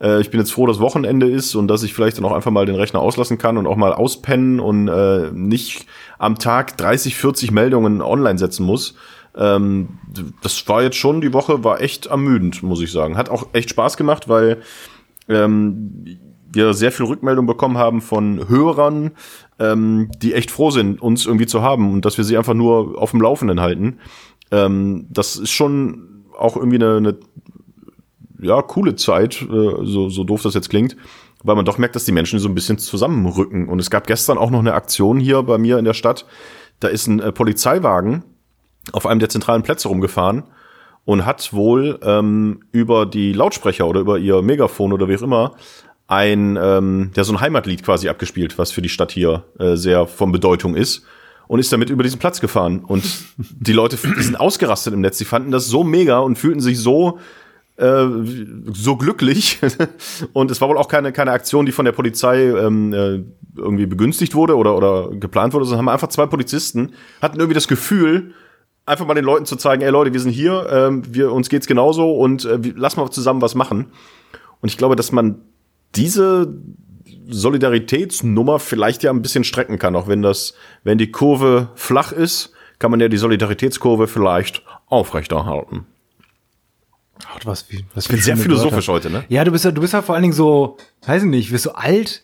Äh, ich bin jetzt froh, dass Wochenende ist und dass ich vielleicht dann auch einfach mal den Rechner auslassen kann und auch mal auspennen und äh, nicht am Tag 30, 40 Meldungen online setzen muss. Ähm, das war jetzt schon, die Woche war echt ermüdend, muss ich sagen. Hat auch echt Spaß gemacht, weil ähm, wir sehr viel Rückmeldung bekommen haben von Hörern, ähm, die echt froh sind, uns irgendwie zu haben und dass wir sie einfach nur auf dem Laufenden halten. Ähm, das ist schon auch irgendwie eine, eine ja, coole Zeit, äh, so, so doof das jetzt klingt, weil man doch merkt, dass die Menschen so ein bisschen zusammenrücken. Und es gab gestern auch noch eine Aktion hier bei mir in der Stadt. Da ist ein äh, Polizeiwagen auf einem der zentralen Plätze rumgefahren und hat wohl ähm, über die Lautsprecher oder über ihr Megafon oder wie auch immer ein, ähm, ja, so ein Heimatlied quasi abgespielt, was für die Stadt hier äh, sehr von Bedeutung ist. Und ist damit über diesen Platz gefahren. Und die Leute die sind ausgerastet im Netz. Die fanden das so mega und fühlten sich so äh, so glücklich. und es war wohl auch keine, keine Aktion, die von der Polizei ähm, äh, irgendwie begünstigt wurde oder, oder geplant wurde, sondern haben einfach zwei Polizisten, hatten irgendwie das Gefühl, einfach mal den Leuten zu zeigen, ey Leute, wir sind hier, ähm, wir, uns geht's genauso und äh, lass mal zusammen was machen. Und ich glaube, dass man diese Solidaritätsnummer vielleicht ja ein bisschen strecken kann, auch wenn das, wenn die Kurve flach ist, kann man ja die Solidaritätskurve vielleicht aufrechterhalten. Was, wie, was Ich bin sehr philosophisch heute, ne? Ja, du bist ja, du bist ja vor allen Dingen so, weiß ich nicht, bist du alt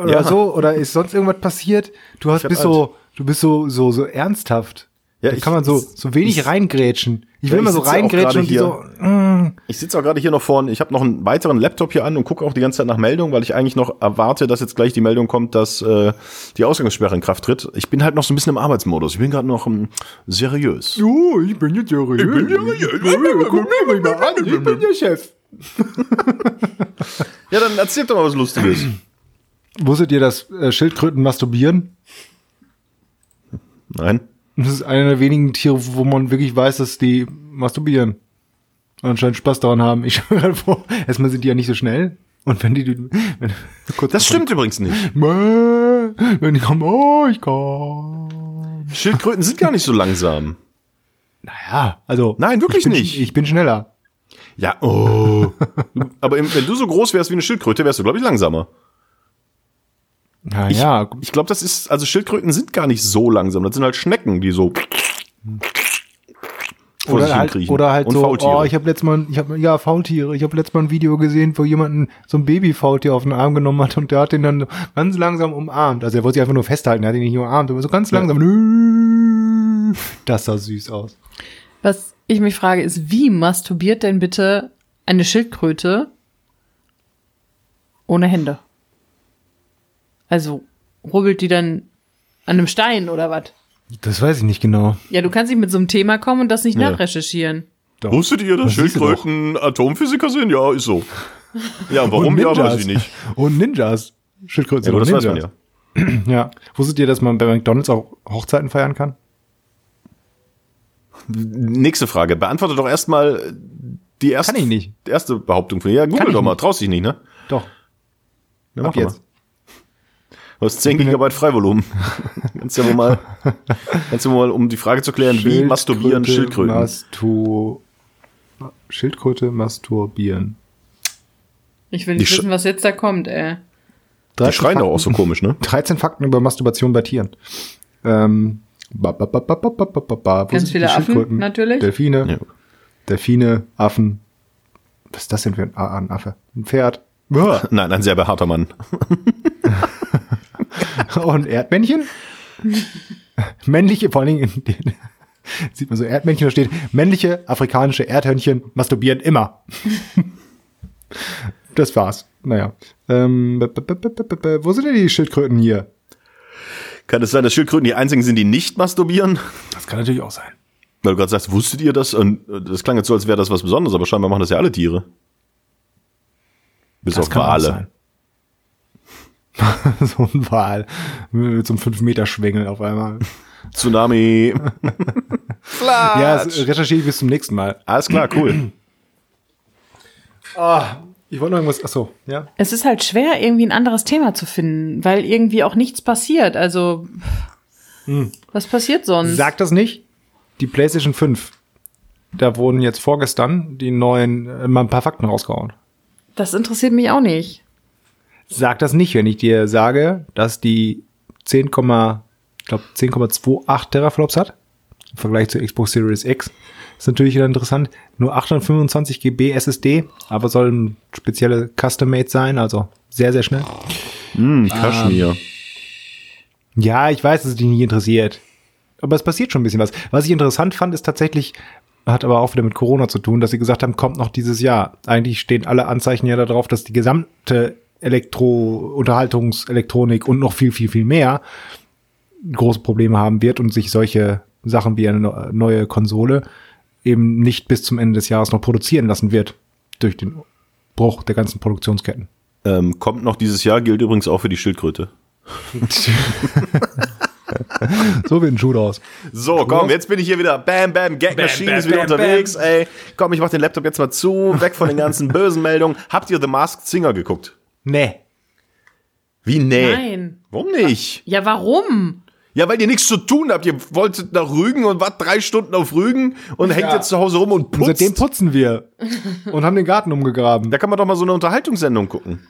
oder Ja. so oder ist sonst irgendwas passiert? Du hast bist so, du bist so so so ernsthaft. Ja, da ich- kann man so so wenig ich- reingrätschen. Ich Ja, will ich immer so ja reingrätschen und hier. so. Mm, Ich sitze auch gerade hier noch vorne. Ich habe noch einen weiteren Laptop hier an und gucke auch die ganze Zeit nach Meldung, weil ich eigentlich noch erwarte, dass jetzt gleich die Meldung kommt, dass äh, die Ausgangssperre in Kraft tritt. Ich bin halt noch so ein bisschen im Arbeitsmodus. Ich bin gerade noch ähm, seriös. oh, ich bin jetzt seriös. Ich bin seriös. Guck mir mal an, ich bin der Chef. Ja, dann erzähl doch mal was Lustiges. Wusstet ihr, dass äh, Schildkröten masturbieren? Nein. Das ist einer der wenigen Tiere, wo man wirklich weiß, dass die masturbieren. Und anscheinend Spaß daran haben. Ich stelle mir gerade vor, erstmal sind die ja nicht so schnell. Und wenn die, die wenn, kurz Das stimmt übrigens nicht. Wenn die kommen, oh, ich kann. Schildkröten sind gar nicht so langsam. Naja, also. Nein, wirklich ich bin, nicht. Ich bin schneller. Ja, oh. Aber wenn du so groß wärst wie eine Schildkröte, wärst du, glaube ich, langsamer. Ich, Naja, ich glaube, das ist, also Schildkröten sind gar nicht so langsam. Das sind halt Schnecken, die so vor sich oder halt, oder halt Und so, Faultiere. oh, ich habe letztes Mal, ich habe ja Faultiere. Ich habe letztes Mal ein Video gesehen, wo jemand so ein Baby-Faultier auf den Arm genommen hat und der hat den dann ganz langsam umarmt. Also er wollte sich einfach nur festhalten, er hat ihn nicht umarmt, aber so ganz langsam. Das sah süß aus. Was ich mich frage, ist, wie masturbiert denn bitte eine Schildkröte ohne Hände? Also, rubbelt die dann an einem Stein oder was? Das weiß ich nicht genau. Ja, du kannst nicht mit so einem Thema kommen und das nicht Ja. nachrecherchieren. Doch. Wusstet ihr, dass. Schildkröten Atomphysiker sind? Ja, ist so. Ja, warum? Ja, Ninjas. weiß ich nicht. Und Ninjas. Schildkröten Ja, sind aber das auch weiß man Ninjas. ja. Ja. Wusstet ihr, dass man bei McDonalds auch Hochzeiten feiern kann? Nächste Frage. Beantworte doch erstmal die erste, Kann ich nicht. die erste Behauptung von dir. Ja, google ich doch mal. nicht. Traust dich nicht, ne? Doch. Ja, Ab mach doch jetzt. Mal. Du hast 10 Gigabyte Freivolumen. kannst ja wohl mal, kannst du mal, um die Frage zu klären, wie masturbieren Schildkröten? Mastur Schildkröte masturbieren. Ich will Die nicht Sch- wissen, was jetzt da kommt, ey. die schreien doch auch so komisch, ne? 13 Fakten über Masturbation bei Tieren. Ähm, ba, ba, ba, ba, ba, ba, ba, ba. Ganz sind die viele Affen, natürlich. Delfine. Ja. Delfine, Affen. Was ist das denn für ein, ah, ein Affe? Ein Pferd. Nein, ein sehr behaarter Mann. Und Erdmännchen? männliche, vor allen Dingen, in den, sieht man so Erdmännchen, da steht, männliche afrikanische Erdhörnchen masturbieren immer. das war's. Naja. Ähm, wo sind denn die Schildkröten hier? Kann es sein, dass Schildkröten die einzigen sind, die nicht masturbieren? Das kann natürlich auch sein. Weil du gerade sagst, wusstet ihr das? Und äh, das klang jetzt so, als wäre das was Besonderes, aber scheinbar machen das ja alle Tiere. Bis auf kann auch Wale. so ein Wal mit so einem 5-Meter-Schwengel auf einmal. Tsunami. Ja, das recherchiere ich bis zum nächsten Mal. Alles klar, cool. Ich wollte noch irgendwas, achso, ja. Es ist halt schwer, irgendwie ein anderes Thema zu finden, weil irgendwie auch nichts passiert. Also, was passiert sonst? Sag das nicht. Die PlayStation 5. Da wurden jetzt vorgestern die neuen, äh, mal ein paar Fakten rausgehauen. Das interessiert mich auch nicht. Sag das nicht, wenn ich dir sage, dass die 10, ich glaube 10,28 Teraflops hat. Im Vergleich zur Xbox Series X. Ist natürlich wieder interessant. Nur 825 GB SSD, aber soll ein spezielle Custom-Made sein, also sehr, sehr schnell. Hm, Kaschmir. Ja, ich weiß, dass es dich nicht interessiert. Aber es passiert schon ein bisschen was. Was ich interessant fand, ist tatsächlich, hat aber auch wieder mit Corona zu tun, dass sie gesagt haben, kommt noch dieses Jahr. Eigentlich stehen alle Anzeichen ja darauf, dass die gesamte Elektro, Unterhaltungselektronik und noch viel, viel, viel mehr große Probleme haben wird und sich solche Sachen wie eine neu- neue Konsole eben nicht bis zum Ende des Jahres noch produzieren lassen wird. Durch den Bruch der ganzen Produktionsketten. Ähm, kommt noch dieses Jahr, gilt übrigens auch für die Schildkröte. so wie ein Schuh aus. So, komm, jetzt bin ich hier wieder. Bam, bam, Gag Machine ist wieder unterwegs, ey. Komm, ich mach den Laptop jetzt mal zu, weg von den ganzen bösen Meldungen. Habt ihr The Masked Singer geguckt? Nee. Wie, nee? Nein. Warum nicht? Ja, warum? Ja, weil ihr nichts zu tun habt. Ihr wolltet nach Rügen und wart drei Stunden auf Rügen und hängt jetzt zu Hause rum und Und putzt. seitdem putzen wir und haben den Garten umgegraben. da kann man doch mal so eine Unterhaltungssendung gucken.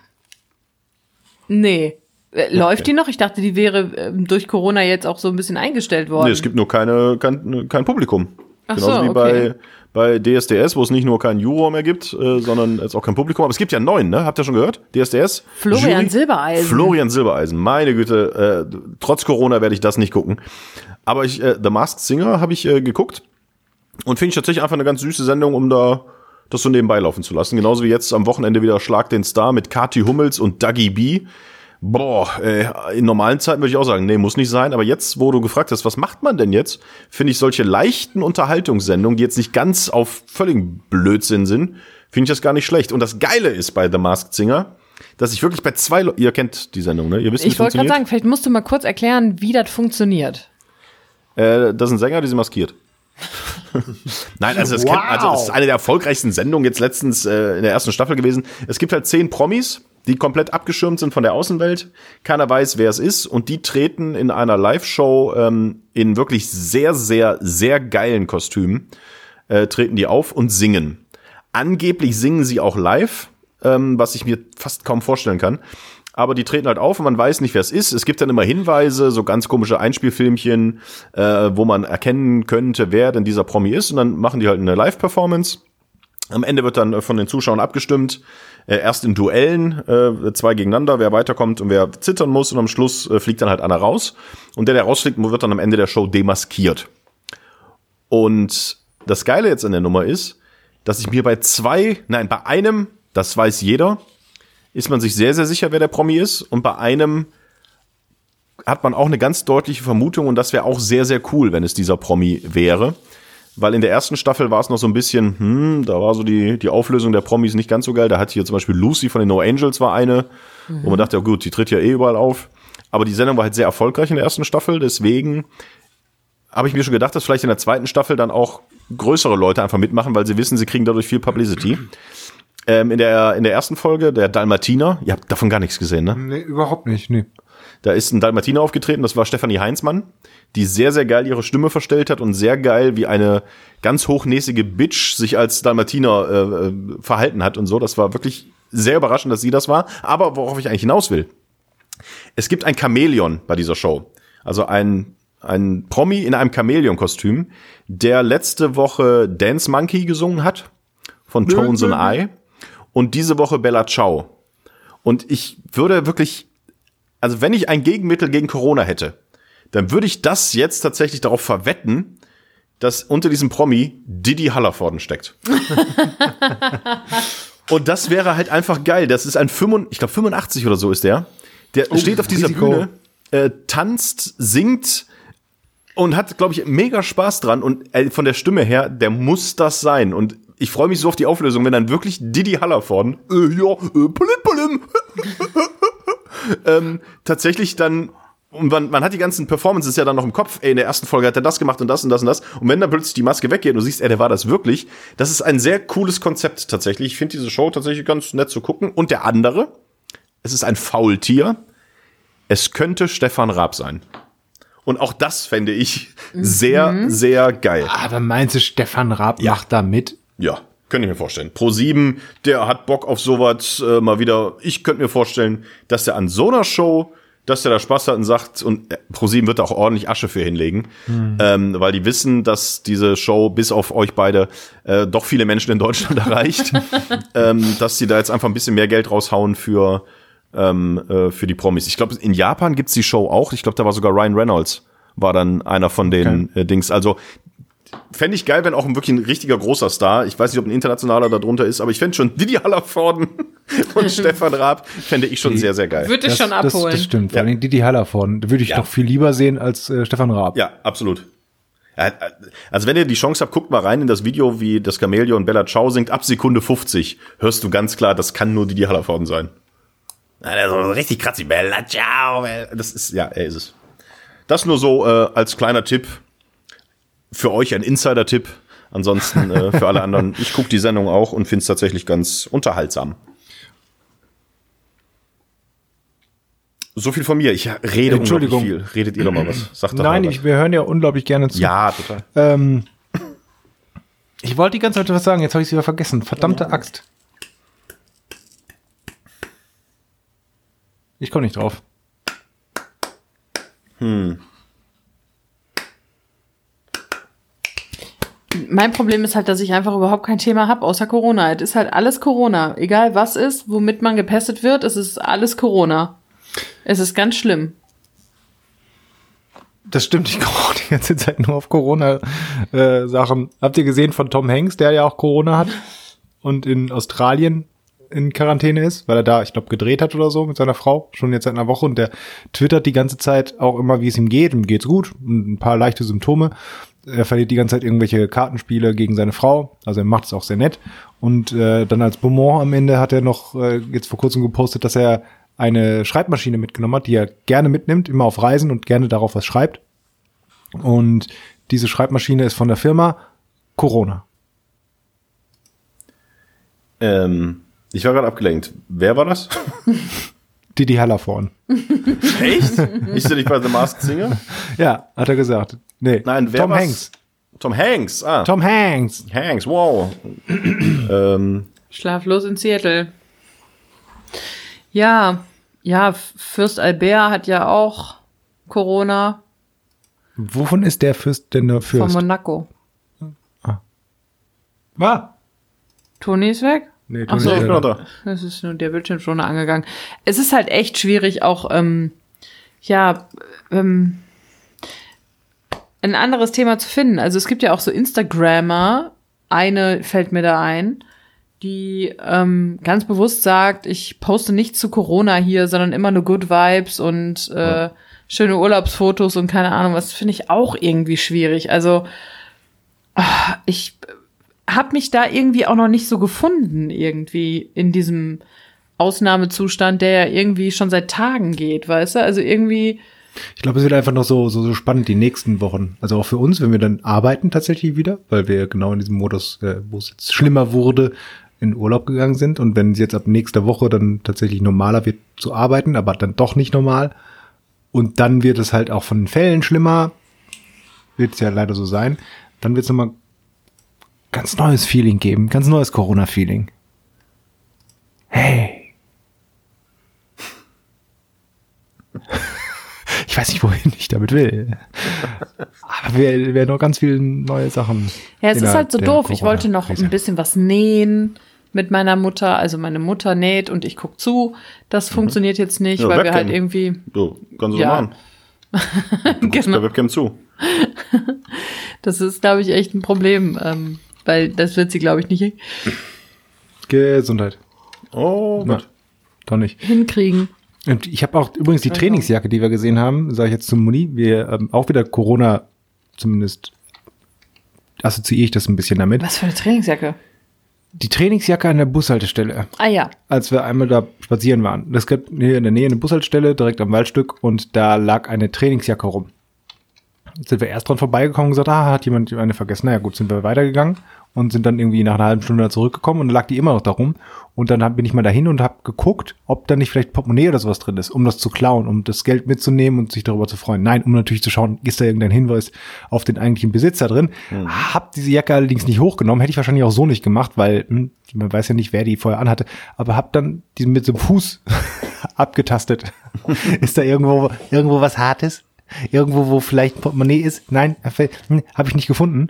Nee. Äh, Läuft die noch? Ich dachte, die wäre ähm, durch Corona jetzt auch so ein bisschen eingestellt worden. Nee, es gibt nur keine, kein, kein Publikum. Ach Genauso so, wie okay. bei, bei DSDS, wo es nicht nur keinen Juror mehr gibt, äh, sondern jetzt auch kein Publikum. Aber es gibt ja neuen, ne? Habt ihr schon gehört? DSDS? Florian Jury? Silbereisen. Florian Silbereisen. Meine Güte, äh, trotz Corona werde ich das nicht gucken. Aber ich, äh, The Masked Singer habe ich äh, geguckt und finde ich tatsächlich einfach eine ganz süße Sendung, um da das so nebenbei laufen zu lassen. Genauso wie jetzt am Wochenende wieder Schlag den Star mit Kati Hummels und Dougie B. Boah, äh, in normalen Zeiten würde ich auch sagen, nee, muss nicht sein. Aber jetzt, wo du gefragt hast, was macht man denn jetzt, finde ich solche leichten Unterhaltungssendungen, die jetzt nicht ganz auf völligen Blödsinn sind, finde ich das gar nicht schlecht. Und das Geile ist bei The Masked Singer, dass ich wirklich bei zwei, Le ihr kennt die Sendung, ne? Ihr wisst, wie es Ich wollte gerade sagen, vielleicht musst du mal kurz erklären, wie das funktioniert. Äh, das sind Sänger, die sind maskiert. Nein, also, das Wow. kennt, also das ist eine der erfolgreichsten Sendungen jetzt letztens äh, in der ersten Staffel gewesen. Es gibt halt zehn Promis, die komplett abgeschirmt sind von der Außenwelt. Keiner weiß, wer es ist. Und die treten in einer Live-Show ähm, in wirklich sehr, sehr, sehr geilen Kostümen, äh, treten die auf und singen. Angeblich singen sie auch live, ähm, was ich mir fast kaum vorstellen kann. Aber die treten halt auf und man weiß nicht, wer es ist. Es gibt dann immer Hinweise, so ganz komische Einspielfilmchen, äh, wo man erkennen könnte, wer denn dieser Promi ist. Und dann machen die halt eine Live-Performance. Am Ende wird dann äh, von den Zuschauern abgestimmt. Äh, erst in Duellen, äh, zwei gegeneinander, wer weiterkommt und wer zittern muss. Und am Schluss äh, fliegt dann halt einer raus. Und der, der rausfliegt, wird dann am Ende der Show demaskiert. Und das Geile jetzt an der Nummer ist, dass ich mir bei zwei, nein, bei einem, das weiß jeder, ist man sich sehr, sehr sicher, wer der Promi ist. Und bei einem hat man auch eine ganz deutliche Vermutung und das wäre auch sehr, sehr cool, wenn es dieser Promi wäre. Weil in der ersten Staffel war es noch so ein bisschen, hm, da war so die, die Auflösung der Promis nicht ganz so geil. Da hat hier zum Beispiel Lucy von den No Angels war eine, wo man dachte, ja gut, die tritt ja eh überall auf. Aber die Sendung war halt sehr erfolgreich in der ersten Staffel, deswegen habe ich mir schon gedacht, dass vielleicht in der zweiten Staffel dann auch größere Leute einfach mitmachen, weil sie wissen, sie kriegen dadurch viel Publicity. Ähm, in, der, in der ersten Folge, der Dalmatiner, ihr habt davon gar nichts gesehen, ne? Nee, überhaupt nicht, nee. Da ist ein Dalmatiner aufgetreten, das war Stefanie Heinzmann, die sehr, sehr geil ihre Stimme verstellt hat und sehr geil wie eine ganz hochnäsige Bitch sich als Dalmatiner äh, äh, verhalten hat und so. Das war wirklich sehr überraschend, dass sie das war. Aber worauf ich eigentlich hinaus will. Es gibt ein Chamäleon bei dieser Show. Also ein, ein Promi in einem Chamäleon-Kostüm, der letzte Woche Dance Monkey gesungen hat von Tones and I und diese Woche Bella Ciao. Und ich würde wirklich, also wenn ich ein Gegenmittel gegen Corona hätte, dann würde ich das jetzt tatsächlich darauf verwetten, dass unter diesem Promi Didi Hallervorden steckt. Und das wäre halt einfach geil. Das ist ein 85, ich glaube 85 oder so ist der. Der steht auf dieser Risiko. Bühne, äh, tanzt, singt und hat, glaube ich, mega Spaß dran. Und äh, von der Stimme her, der muss das sein. Und ich freue mich so auf die Auflösung, wenn dann wirklich Didi Hallervorden, äh, ja, äh, palim, palim, ähm, tatsächlich dann und man, man hat die ganzen Performances ja dann noch im Kopf, ey, in der ersten Folge hat er das gemacht und das und das und das. Und wenn dann plötzlich die Maske weggeht und du siehst, ey, der war das wirklich, das ist ein sehr cooles Konzept tatsächlich. Ich finde diese Show tatsächlich ganz nett zu gucken. Und der andere, es ist ein Faultier. Es könnte Stefan Raab sein. Und auch das fände ich sehr, sehr geil. Aber meinst du, Stefan Raab macht da mit? Ja, könnte ich mir vorstellen. Pro 7, der hat Bock auf sowas äh, mal wieder. Ich könnte mir vorstellen, dass der an so einer Show, dass der da Spaß hat und sagt, und äh, Pro 7 wird da auch ordentlich Asche für hinlegen, ähm, weil die wissen, dass diese Show bis auf euch beide äh, doch viele Menschen in Deutschland erreicht, ähm, dass sie da jetzt einfach ein bisschen mehr Geld raushauen für ähm, äh, für die Promis. Ich glaube, in Japan gibt's die Show auch. Ich glaube, da war sogar Ryan Reynolds war dann einer von den äh, Dings. Also fände ich geil, wenn auch ein wirklich ein richtiger großer Star, ich weiß nicht, ob ein internationaler da drunter ist, aber ich fände schon Didi Hallervorden und Stefan Raab, fände ich schon sehr, sehr geil. Würde ich schon das, abholen. das stimmt. Vor Ja. allem Didi Hallervorden. Würde ich Ja. doch viel lieber sehen als äh, Stefan Raab. Ja, absolut. Ja, Also wenn ihr die Chance habt, guckt mal rein in das Video, wie das Chamäleon Bella Ciao singt. Ab Sekunde 50 hörst du ganz klar, das kann nur Didi Hallervorden sein. Ja, der ist so richtig kratzig. Bella Ciao. Das ist, ja, er ist es. Das nur so äh, als kleiner Tipp. Für euch ein Insider-Tipp. Ansonsten äh, für alle anderen. Ich gucke die Sendung auch und finde es tatsächlich ganz unterhaltsam. So viel von mir. Ich rede Entschuldigung. unglaublich viel. Redet ihr doch mal was. Sagt Nein, ich, wir hören ja unglaublich gerne zu. Ja, total. Ähm, ich wollte die ganze Zeit was sagen, jetzt habe ich es wieder vergessen. Verdammte Axt. Ich komme nicht drauf. Mein Problem ist halt, dass ich einfach überhaupt kein Thema habe außer Corona. Es ist halt alles Corona. Egal was ist, womit man gepestet wird, es ist alles Corona. Es ist ganz schlimm. Das stimmt, ich komme auch die ganze Zeit nur auf Corona-Sachen. Habt ihr gesehen von Tom Hanks, der ja auch Corona hat und in Australien in Quarantäne ist, weil er da, ich glaube, gedreht hat oder so mit seiner Frau, schon jetzt seit einer Woche und der twittert die ganze Zeit auch immer, wie es ihm geht. Ihm geht's gut, ein paar leichte Symptome. Er verliert die ganze Zeit irgendwelche Kartenspiele gegen seine Frau, also er macht es auch sehr nett. Und äh, dann als Beaumont am Ende hat er noch äh, jetzt vor kurzem gepostet, dass er eine Schreibmaschine mitgenommen hat, die er gerne mitnimmt, immer auf Reisen und gerne darauf was schreibt. Und diese Schreibmaschine ist von der Firma Corona. Ähm, ich war gerade abgelenkt. Wer war das? Didi Hallervorn. Echt? Ist der nicht bei The Masked Singer? Ja, hat er gesagt. Nee, Nein, wer Tom war's? Hanks. Tom Hanks. Ah, Tom Hanks. Hanks, wow. ähm, Schlaflos in Seattle. Ja, ja, Fürst Albert hat ja auch Corona Wovon ist der Fürst denn der von Fürst? Monaco. War? Toni ist weg? Nee, Toni so. ist ich bin wieder noch da. da. Das ist nur der Bildschirm schon angegangen. Es ist halt echt schwierig, auch, ähm, ja, ähm, ein anderes Thema zu finden. Also es gibt ja auch so Instagrammer, eine fällt mir da ein, die ähm, ganz bewusst sagt, ich poste nicht zu Corona hier, sondern immer nur Good Vibes und äh, schöne Urlaubsfotos und keine Ahnung, was finde ich auch irgendwie schwierig. Also ah, ich habe mich da irgendwie auch noch nicht so gefunden, irgendwie in diesem Ausnahmezustand, der ja irgendwie schon seit Tagen geht, weißt du? Also irgendwie, Ich glaube, es wird einfach noch so, so, so spannend die nächsten Wochen. Also auch für uns, wenn wir dann arbeiten tatsächlich wieder, weil wir genau in diesem Modus, äh, wo es jetzt schlimmer wurde, in Urlaub gegangen sind. Und wenn es jetzt ab nächster Woche dann tatsächlich normaler wird zu arbeiten, aber dann doch nicht normal. Und dann wird es halt auch von den Fällen schlimmer. Wird es ja leider so sein. Dann wird es nochmal ganz neues Feeling geben. Ganz neues Corona-Feeling. Hey. Ich weiß nicht, wohin ich damit will. Aber wir werden noch ganz viele neue Sachen. ja, es ist halt so doof. Ich wollte noch ein bisschen was nähen mit meiner Mutter. Also meine Mutter näht und ich guck zu. Das funktioniert jetzt nicht, Ja, weil wir Webcam. halt irgendwie, Du, kannst du Ja. so machen. Du guckst Genau. der Webcam zu. das ist, glaube ich, echt ein Problem, ähm, weil das wird sie, glaube ich, nicht Gesundheit. Oh, Na, Gott. doch nicht. hinkriegen. Und ich habe auch übrigens die Trainingsjacke, die wir gesehen haben, sage ich jetzt zum Muni, wir ähm, auch wieder Corona, zumindest assoziiere ich das ein bisschen damit. Was für eine Trainingsjacke? Die Trainingsjacke an der Bushaltestelle, Ah ja, als wir einmal da spazieren waren. Das gab hier in der Nähe eine Bushaltestelle, direkt am Waldstück und da lag eine Trainingsjacke rum. Jetzt sind wir erst dran vorbeigekommen und gesagt, ah, hat jemand eine vergessen. Naja, gut, sind wir weitergegangen und sind dann irgendwie nach einer halben Stunde da zurückgekommen und dann lag die immer noch da rum. Und dann hab, bin ich mal dahin und habe geguckt, ob da nicht vielleicht Portemonnaie oder sowas drin ist, um das zu klauen, um das Geld mitzunehmen und sich darüber zu freuen. Nein, um natürlich zu schauen, ist da irgendein Hinweis auf den eigentlichen Besitzer drin. Hab diese Jacke allerdings nicht hochgenommen, hätte ich wahrscheinlich auch so nicht gemacht, weil hm, man weiß ja nicht, wer die vorher anhatte. Aber hab dann diesen mit so einem Fuß abgetastet. ist da irgendwo irgendwo was Hartes? Irgendwo, wo vielleicht ein Portemonnaie ist? Nein, hm, habe ich nicht gefunden.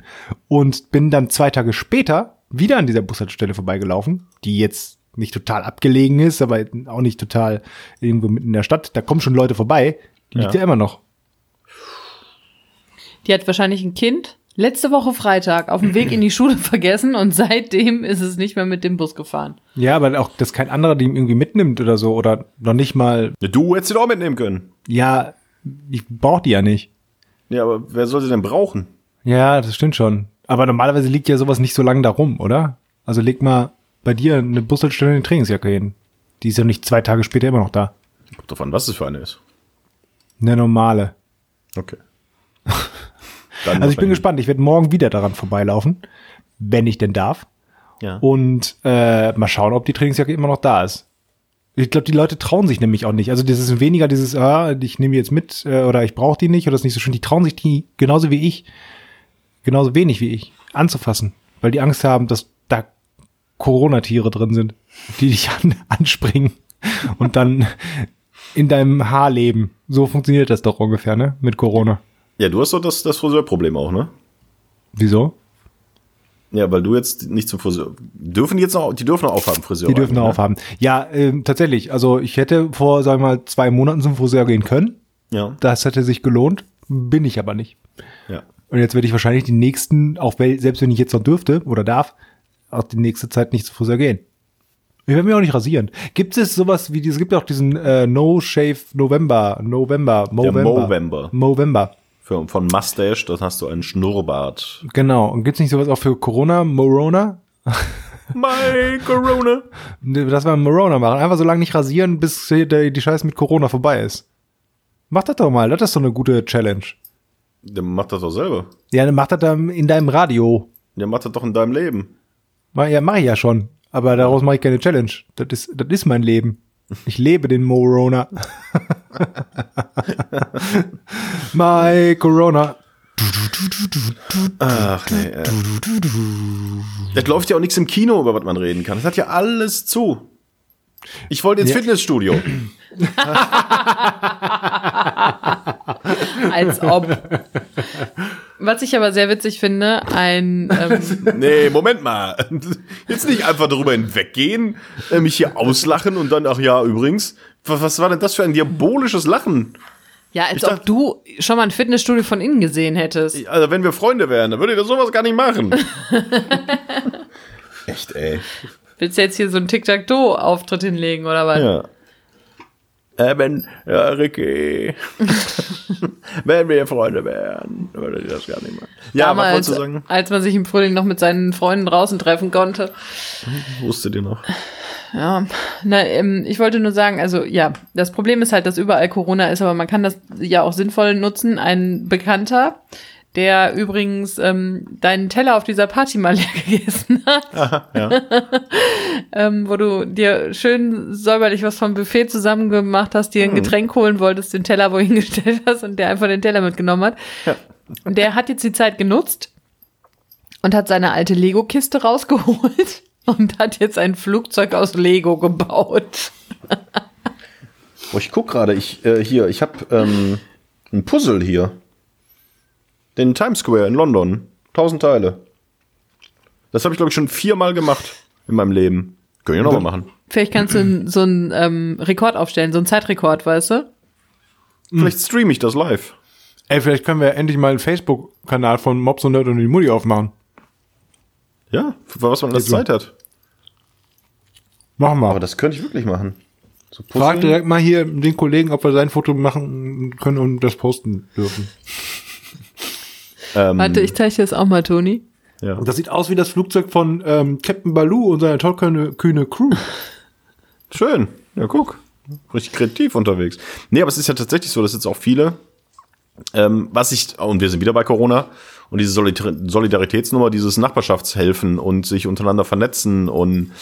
Und bin dann zwei Tage später wieder an dieser Bushaltestelle vorbeigelaufen, die jetzt nicht total abgelegen ist, aber auch nicht total irgendwo mitten in der Stadt. Da kommen schon Leute vorbei. Die liegt Ja. ja immer noch. die hat wahrscheinlich ein Kind letzte Woche Freitag auf dem Weg in die Schule vergessen und seitdem ist es nicht mehr mit dem Bus gefahren. Ja, aber auch, dass kein anderer die irgendwie mitnimmt oder so oder noch nicht mal, Ja, du hättest sie doch auch mitnehmen können. ja, ich brauch die ja nicht. Ja, aber wer soll sie denn brauchen? Ja, das stimmt schon. Aber normalerweise liegt ja sowas nicht so lange da rum, oder? Also leg mal bei dir eine Bushaltestelle eine Trainingsjacke hin. Die ist ja nicht zwei Tage später immer noch da. Kommt drauf an, was es für eine ist. Eine normale. Okay. Dann Also ich bin gespannt. Ich werde morgen wieder daran vorbeilaufen, wenn ich denn darf. Ja. Und äh, mal schauen, ob die Trainingsjacke immer noch da ist. Ich glaube, die Leute trauen sich nämlich auch nicht. Also das ist weniger dieses, ah, ich nehme jetzt mit äh, oder ich brauche die nicht oder das ist nicht so schön. Die trauen sich die genauso wie ich, genauso wenig wie ich, anzufassen, weil die Angst haben, dass da Corona-Tiere drin sind, die dich an, anspringen und dann in deinem Haar leben. So funktioniert das doch ungefähr, ne? Mit Corona. Ja, du hast doch das, das Friseurproblem auch, ne? Wieso? Ja, weil du jetzt nicht zum Friseur. Dürfen die jetzt noch, die dürfen noch aufhaben, Friseur. Die dürfen noch ne? aufhaben. Ja, ähm, tatsächlich. Also ich hätte vor, sagen wir mal, zwei Monaten zum Friseur gehen können. Ja, Das hätte sich gelohnt. Bin ich aber nicht. ja. Und jetzt werde ich wahrscheinlich die nächsten, auch selbst wenn ich jetzt noch dürfte oder darf, auch die nächste Zeit nicht zum Friseur gehen. Ich werde mich auch nicht rasieren. Gibt es sowas wie, es gibt auch diesen äh, No Shave November, November, Movember. Movember. Movember. Für, von Mustache, dann hast du einen Schnurrbart. Genau. Und gibt's nicht sowas auch für Corona, Morona? My Corona. Dass wir Morona machen. Einfach so lange nicht rasieren, bis der, die Scheiße mit Corona vorbei ist. Mach das doch mal. Das ist so eine gute Challenge. Der macht das doch selber. Ja, dann mach das dann in deinem Radio. Der macht das doch in deinem Leben. Ja, mache ich ja schon. Aber daraus mache ich keine Challenge. Das ist, das ist mein Leben. Ich lebe den Morona. My Corona. Ach nee. Äh. Das läuft ja auch nichts im Kino, über was man reden kann. Das hat ja alles zu. Ich wollte ins Fitnessstudio. Als ob. Was ich aber sehr witzig finde, ein ähm, Nee, Moment mal. Jetzt nicht einfach darüber hinweggehen, äh, mich hier auslachen und dann, ach ja, übrigens, was, was war denn das für ein diabolisches Lachen? ja, als Ich ob dachte- du schon mal ein Fitnessstudio von innen gesehen hättest. Also, wenn wir Freunde wären, dann würde ich das sowas gar nicht machen. Echt, ey. Willst du jetzt hier so einen Tic-Tac-Toe-Auftritt hinlegen oder was? Ja. Äh, wenn, ja, Ricky. wenn wir Freunde wären, dann würde ich das gar nicht machen. Ja, was Damals, wolltest du sagen? als man sich im Frühling noch mit seinen Freunden draußen treffen konnte. Wusstet ihr noch? Ja, na, ähm, ich wollte nur sagen, also ja, das Problem ist halt, dass überall Corona ist, aber man kann das ja auch sinnvoll nutzen. Ein Bekannter, der übrigens ähm, deinen Teller auf dieser Party mal leer gegessen hat, Ja. ähm, wo du dir schön säuberlich was vom Buffet zusammen gemacht hast, dir ein Getränk holen wolltest, den Teller wohin gestellt hast und der einfach den Teller mitgenommen hat. Und der hat jetzt die Zeit genutzt und hat seine alte Lego-Kiste rausgeholt und hat jetzt ein Flugzeug aus Lego gebaut. Oh, ich guck gerade, ich, äh, hier, ich habe ähm, ein Puzzle hier. Den Times Square in London. Tausend Teile. Das habe ich, glaube ich, schon viermal gemacht in meinem Leben. Können wir nochmal machen. Vielleicht kannst du so einen ähm, Rekord aufstellen, so einen Zeitrekord, weißt du? Vielleicht streame ich das live. Ey, vielleicht können wir endlich mal einen Facebook-Kanal von Mobs und Nerd und die Mutti aufmachen. Ja, für was man alles? Zeit hat. Machen wir. Aber das könnte ich wirklich machen. So Frag direkt mal hier den Kollegen, ob wir sein Foto machen können und das posten dürfen. Ähm, Warte, ich zeige dir das auch mal, Toni. ja. Und das sieht aus wie das Flugzeug von ähm, Captain Baloo und seiner tollkühne kühne Crew. Schön. Ja, guck. Richtig kreativ unterwegs. Nee, aber es ist ja tatsächlich so, dass jetzt auch viele, ähm, was ich, und wir sind wieder bei Corona, und diese Solidar- Solidaritätsnummer, dieses Nachbarschaftshelfen und sich untereinander vernetzen und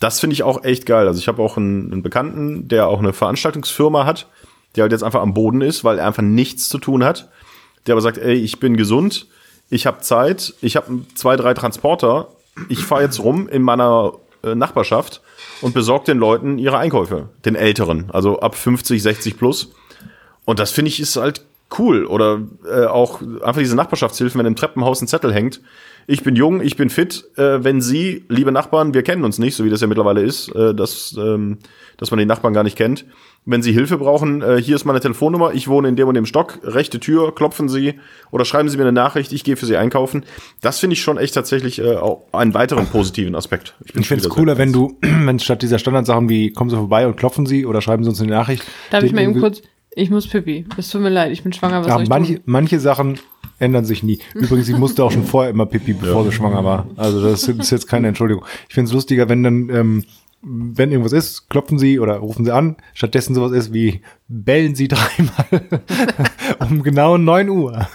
das finde ich auch echt geil. Also ich habe auch einen, Bekannten, der auch eine Veranstaltungsfirma hat, der halt jetzt einfach am Boden ist, weil er einfach nichts zu tun hat. Der aber sagt, ey, ich bin gesund, ich habe Zeit, ich habe zwei, drei Transporter, ich fahre jetzt rum in meiner äh, Nachbarschaft und besorge den Leuten ihre Einkäufe, den Älteren, also ab 50, 60 plus. Und das finde ich ist halt cool. Oder äh, auch einfach diese Nachbarschaftshilfen, wenn im Treppenhaus ein Zettel hängt. Ich bin jung, ich bin fit. Äh, wenn Sie, liebe Nachbarn, wir kennen uns nicht, so wie das ja mittlerweile ist, äh, dass, ähm, dass man die Nachbarn gar nicht kennt. Wenn Sie Hilfe brauchen, äh, hier ist meine Telefonnummer, ich wohne in dem und dem Stock, rechte Tür, klopfen Sie oder schreiben Sie mir eine Nachricht, ich gehe für Sie einkaufen. Das finde ich schon echt tatsächlich äh, auch einen weiteren positiven Aspekt. bin Ich finde es cooler, wenn du, wenn statt dieser Standardsachen wie kommen Sie vorbei und klopfen Sie oder schreiben Sie uns eine Nachricht. Darf ich mal eben kurz, ich muss pipi. Es tut mir leid, ich bin schwanger, was Ja, soll ich manche, tun? manche Sachen ändern sich nie. Übrigens, ich musste auch schon vorher immer pipi, bevor sie schwanger war. Also das ist jetzt keine Entschuldigung. Ich finde es lustiger, wenn dann, ähm, wenn irgendwas ist, klopfen Sie oder rufen Sie an. Stattdessen sowas ist wie bellen Sie dreimal um genau 9 Uhr.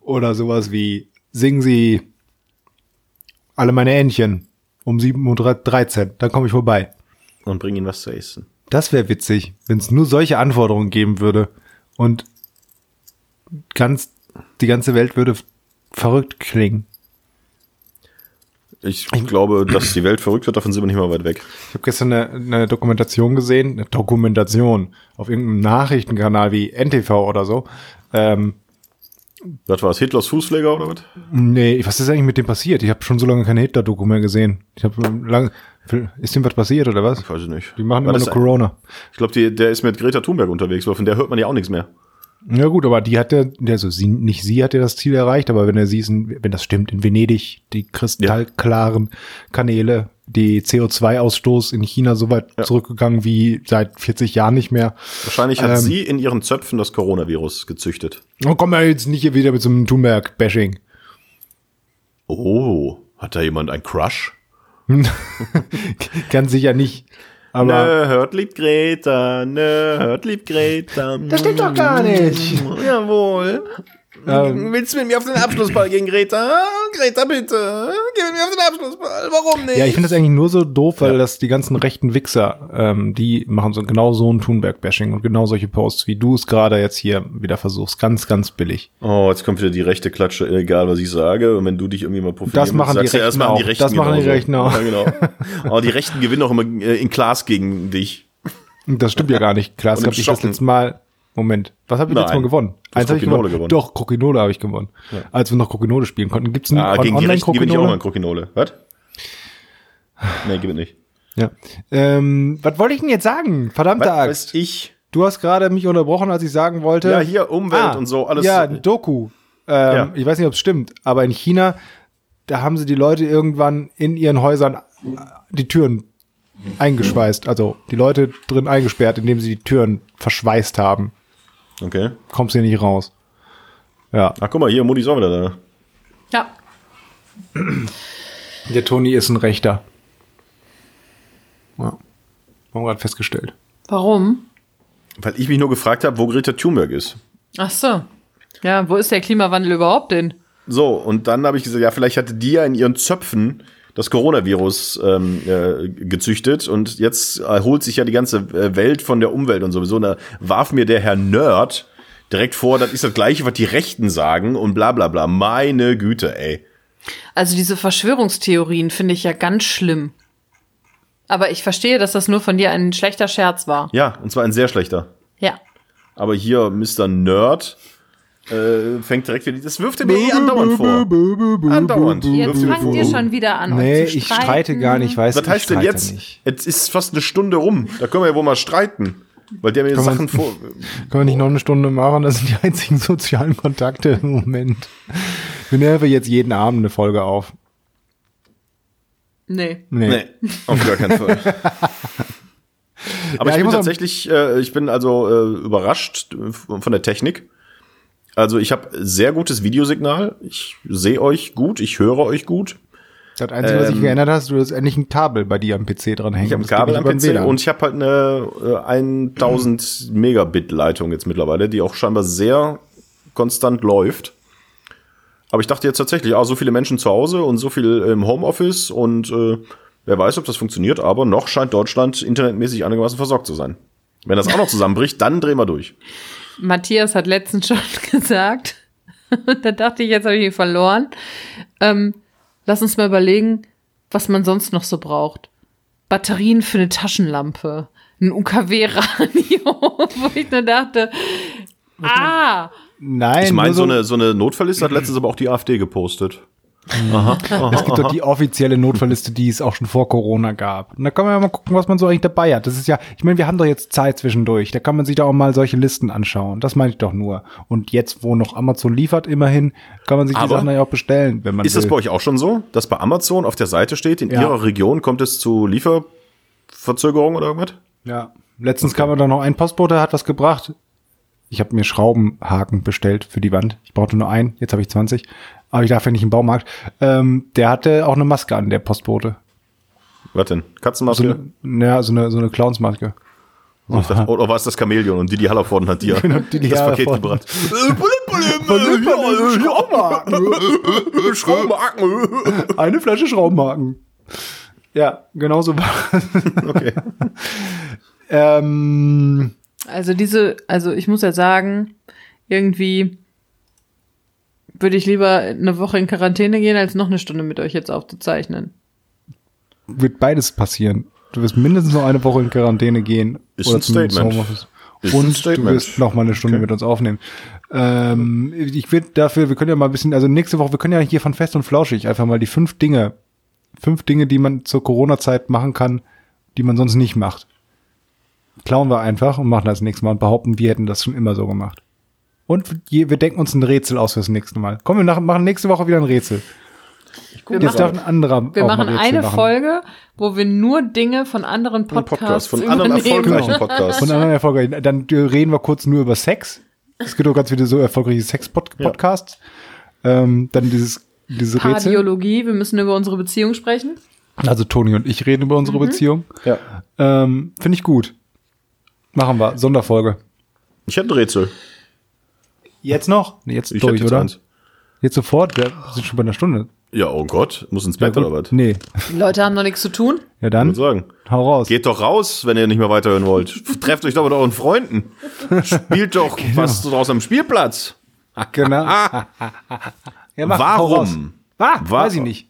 oder sowas wie singen Sie alle meine Entchen um 7.13 Uhr. Dann komme ich vorbei. Und bring ihnen was zu essen. Das wäre witzig, wenn es nur solche Anforderungen geben würde und ganz die ganze Welt würde verrückt klingen. Ich glaube, dass die Welt verrückt wird, davon sind wir nicht mal weit weg. Ich habe gestern eine, eine Dokumentation gesehen, eine Dokumentation auf irgendeinem Nachrichtenkanal wie NTV oder so. Ähm, Was war das? Hitlers Fußpfleger oder was? Nee, was ist eigentlich mit dem passiert? Ich habe schon so lange keine Hitler-Doku mehr gesehen. Ich habe lange. Ist dem was passiert oder was? Ich weiß es nicht. Die machen War immer nur Corona. Ich glaube, der ist mit Greta Thunberg unterwegs, weil von der hört man ja auch nichts mehr. Ja gut, aber die hat ja, also sie, nicht sie hat ja das Ziel erreicht, aber wenn er sie ist, wenn das stimmt, in Venedig, die kristallklaren Kanäle, die CO2-Ausstoß in China so weit zurückgegangen wie seit 40 Jahren nicht mehr. Wahrscheinlich hat Ähm. sie in ihren Zöpfen das Coronavirus gezüchtet. Und komm ja jetzt nicht hier wieder mit so einem Thunberg-Bashing. Oh, hat da jemand ein Crush? Ganz sicher nicht. Aber Nö, hört lieb Greta, nö, hört lieb Greta. das stimmt doch gar nicht. Jawohl. Ähm. Willst du mit mir auf den Abschlussball gehen, Greta? Greta, bitte. Geh mit mir auf den Abschlussball. Warum nicht? Ja, ich finde das eigentlich nur so doof, weil das die ganzen rechten Wichser, ähm, die machen so genau so ein Thunberg-Bashing und genau solche Posts, wie du es gerade jetzt hier wieder versuchst. Ganz, ganz billig. Oh, jetzt kommt wieder die rechte Klatsche, egal was ich sage. Und wenn du dich irgendwie mal profilierst, Das machen die sagst du Rechten erstmal, auch. Die Rechten Das machen die genauso. Rechten auch. Ja, genau. Oh, die Rechten gewinnen auch immer äh, in Class gegen dich. Das stimmt ja gar nicht. Klar, Und das habe im ich das letzte Mal. Moment, was habe ich Nein. letztes Mal gewonnen? Eins habe ich gewonnen. gewonnen. Doch, Krokinole habe ich gewonnen. Als wir noch Krokinole spielen konnten. Gibt's einen Ah, die Rechten gewinne ich auch mal Krokinole? Was? Nee, gewinnt nicht. Ja. Ähm, was wollte ich denn jetzt sagen? Verdammte Was Axt. ich? Du hast gerade mich unterbrochen, als ich sagen wollte. Ja, hier Umwelt und so, alles. Ja, ein Doku. Ähm, Ja. Ich weiß nicht, ob es stimmt, aber in China, da haben sie die Leute irgendwann in ihren Häusern äh, die Türen eingeschweißt, also die Leute drin eingesperrt, indem sie die Türen verschweißt haben. Okay. Kommst hier nicht raus. Ja. Ach, guck mal, hier, Mutti ist auch wieder da. Ja. Der Toni ist ein Rechter. Ja. Haben wir gerade festgestellt. Warum? Weil ich mich nur gefragt habe, wo Greta Thunberg ist. Ach so. Ja, wo ist der Klimawandel überhaupt denn? So, und dann habe ich gesagt, ja, vielleicht hatte die ja in ihren Zöpfen das Coronavirus ähm, äh, gezüchtet und jetzt erholt sich ja die ganze äh, Welt von der Umwelt und sowieso. Und da warf mir der Herr Nerd direkt vor, das ist das gleiche, was die Rechten sagen und bla bla bla. Meine Güte, ey. Also diese Verschwörungstheorien finde ich ja ganz schlimm. Aber ich verstehe, dass das nur von dir ein schlechter Scherz war. Ja, und zwar ein sehr schlechter. Ja. Aber hier Mr. Nerd äh, fängt direkt wieder, das wirft er mir eh andauernd vor. Andauernd. Jetzt fangt ihr schon wieder an, Nee, ich streite gar nicht, weiß Was ich heißt denn streite jetzt? Nicht. Jetzt ist fast eine Stunde rum. Da können wir ja wohl mal streiten. Weil der mir Kann man- Sachen vor. Können wir nicht noch eine Stunde machen? Das sind die einzigen sozialen Kontakte im Moment. Wir nehmen jetzt jeden Abend eine Folge auf. Nee. Nee. Nee, auf gar keinen Fall. Aber Ja, ich ich bin tatsächlich, äh, ich bin also äh, überrascht von der Technik. Also ich habe sehr gutes Videosignal. Ich sehe euch gut, ich höre euch gut. Das Einzige, was sich Ähm, geändert hast, du hast endlich ein Kabel bei dir am PC dran hängen. Ich habe ein Kabel am PC WLAN. und ich habe halt eine äh, 1000 Megabit Leitung jetzt mittlerweile, die auch scheinbar sehr konstant läuft. Aber ich dachte jetzt tatsächlich, ah, so viele Menschen zu Hause und so viel im Homeoffice und äh, wer weiß, ob das funktioniert, aber noch scheint Deutschland internetmäßig einigermaßen versorgt zu sein. Wenn das auch noch zusammenbricht, dann drehen wir durch. Matthias hat letztens schon gesagt, da dachte ich, jetzt habe ich ihn verloren. Ähm, lass uns mal überlegen, was man sonst noch so braucht. Batterien für eine Taschenlampe, ein UKW-Radio, wo ich nur dachte, ah, Nein, Ich meine, nur so eine, so eine Notfallliste hat letztens aber auch die AfD gepostet. Aha, aha, Es gibt doch die offizielle Notfallliste, die es auch schon vor Corona gab. Und da kann man ja mal gucken, was man so eigentlich dabei hat. Das ist ja, ich meine, wir haben doch jetzt Zeit zwischendurch. Da kann man sich doch auch mal solche Listen anschauen. Das meine ich doch nur. Und jetzt, wo noch Amazon liefert, immerhin, kann man sich die Aber Sachen ja auch bestellen, wenn man Ist will. das bei euch auch schon so, dass bei Amazon auf der Seite steht, in Ja. ihrer Region kommt es zu Lieferverzögerungen oder irgendwas? Ja. Letztens kam da noch ein Postbote, hat was gebracht. Ich habe mir Schraubenhaken bestellt für die Wand. Ich brauchte nur einen, jetzt habe ich 20. Aber ich darf ja nicht im Baumarkt. Ähm, der hatte auch eine Maske an, der Postbote. Was denn? So Katzenmaske? eine, ja, so eine, so eine Clownsmaske. Ich dachte, oder war es das Chamäleon und Didi Hallervorden hat dir Didi das Paket gebracht. Schraubenhaken. Schraubenhaken. Eine Flasche Schraubenhaken. Ja, genau so war es. Okay. ähm, also diese, also ich muss ja sagen, irgendwie würde ich lieber eine Woche in Quarantäne gehen, als noch eine Stunde mit euch jetzt aufzuzeichnen. wird beides passieren. Du wirst mindestens noch eine Woche in Quarantäne gehen. Ist ein zumindest Statement. Homeoffice. Ist ein Und du wirst noch mal eine Stunde mit uns aufnehmen. Ähm, ich würde dafür, wir können ja mal ein bisschen, also nächste Woche, wir können ja hier von Fest und Flauschig einfach mal die fünf Dinge, fünf Dinge, die man zur Corona-Zeit machen kann, die man sonst nicht macht. Klauen wir einfach und machen das nächste Mal und behaupten, wir hätten das schon immer so gemacht. Und wir denken uns ein Rätsel aus fürs nächste Mal. Komm, wir nach, machen nächste Woche wieder ein Rätsel. Wir Jetzt darf machen, ein anderer wir machen Rätsel eine machen. Folge, wo wir nur Dinge von anderen Podcasts Podcast von anderen erfolgreichen Podcasts. Von anderen erfolgreichen. Dann reden wir kurz nur über Sex. Es gibt auch ganz viele so erfolgreiche Sex-Podcasts. Ähm, dann dieses, diese Rätsel. Pardiologie, wir müssen über unsere Beziehung sprechen. Also Toni und ich reden über unsere Beziehung. Ja. Ähm, Finde ich gut. Machen wir. Sonderfolge. Ich hätte ein Rätsel. Jetzt noch? Nee, jetzt Ich durch, jetzt oder? eins. Jetzt sofort? Wir sind schon bei einer Stunde. Ja, oh Gott, muss ins Bett gut. oder was? Nee. Die Leute haben noch nichts zu tun. Ja Ich dann, würde sagen. hau raus. Geht doch raus, wenn ihr nicht mehr weiterhören wollt. Trefft euch doch mit euren Freunden. Spielt doch was draußen am Spielplatz. Genau. ja, mach, hau raus. Warum Ah, Wa- weiß ich nicht.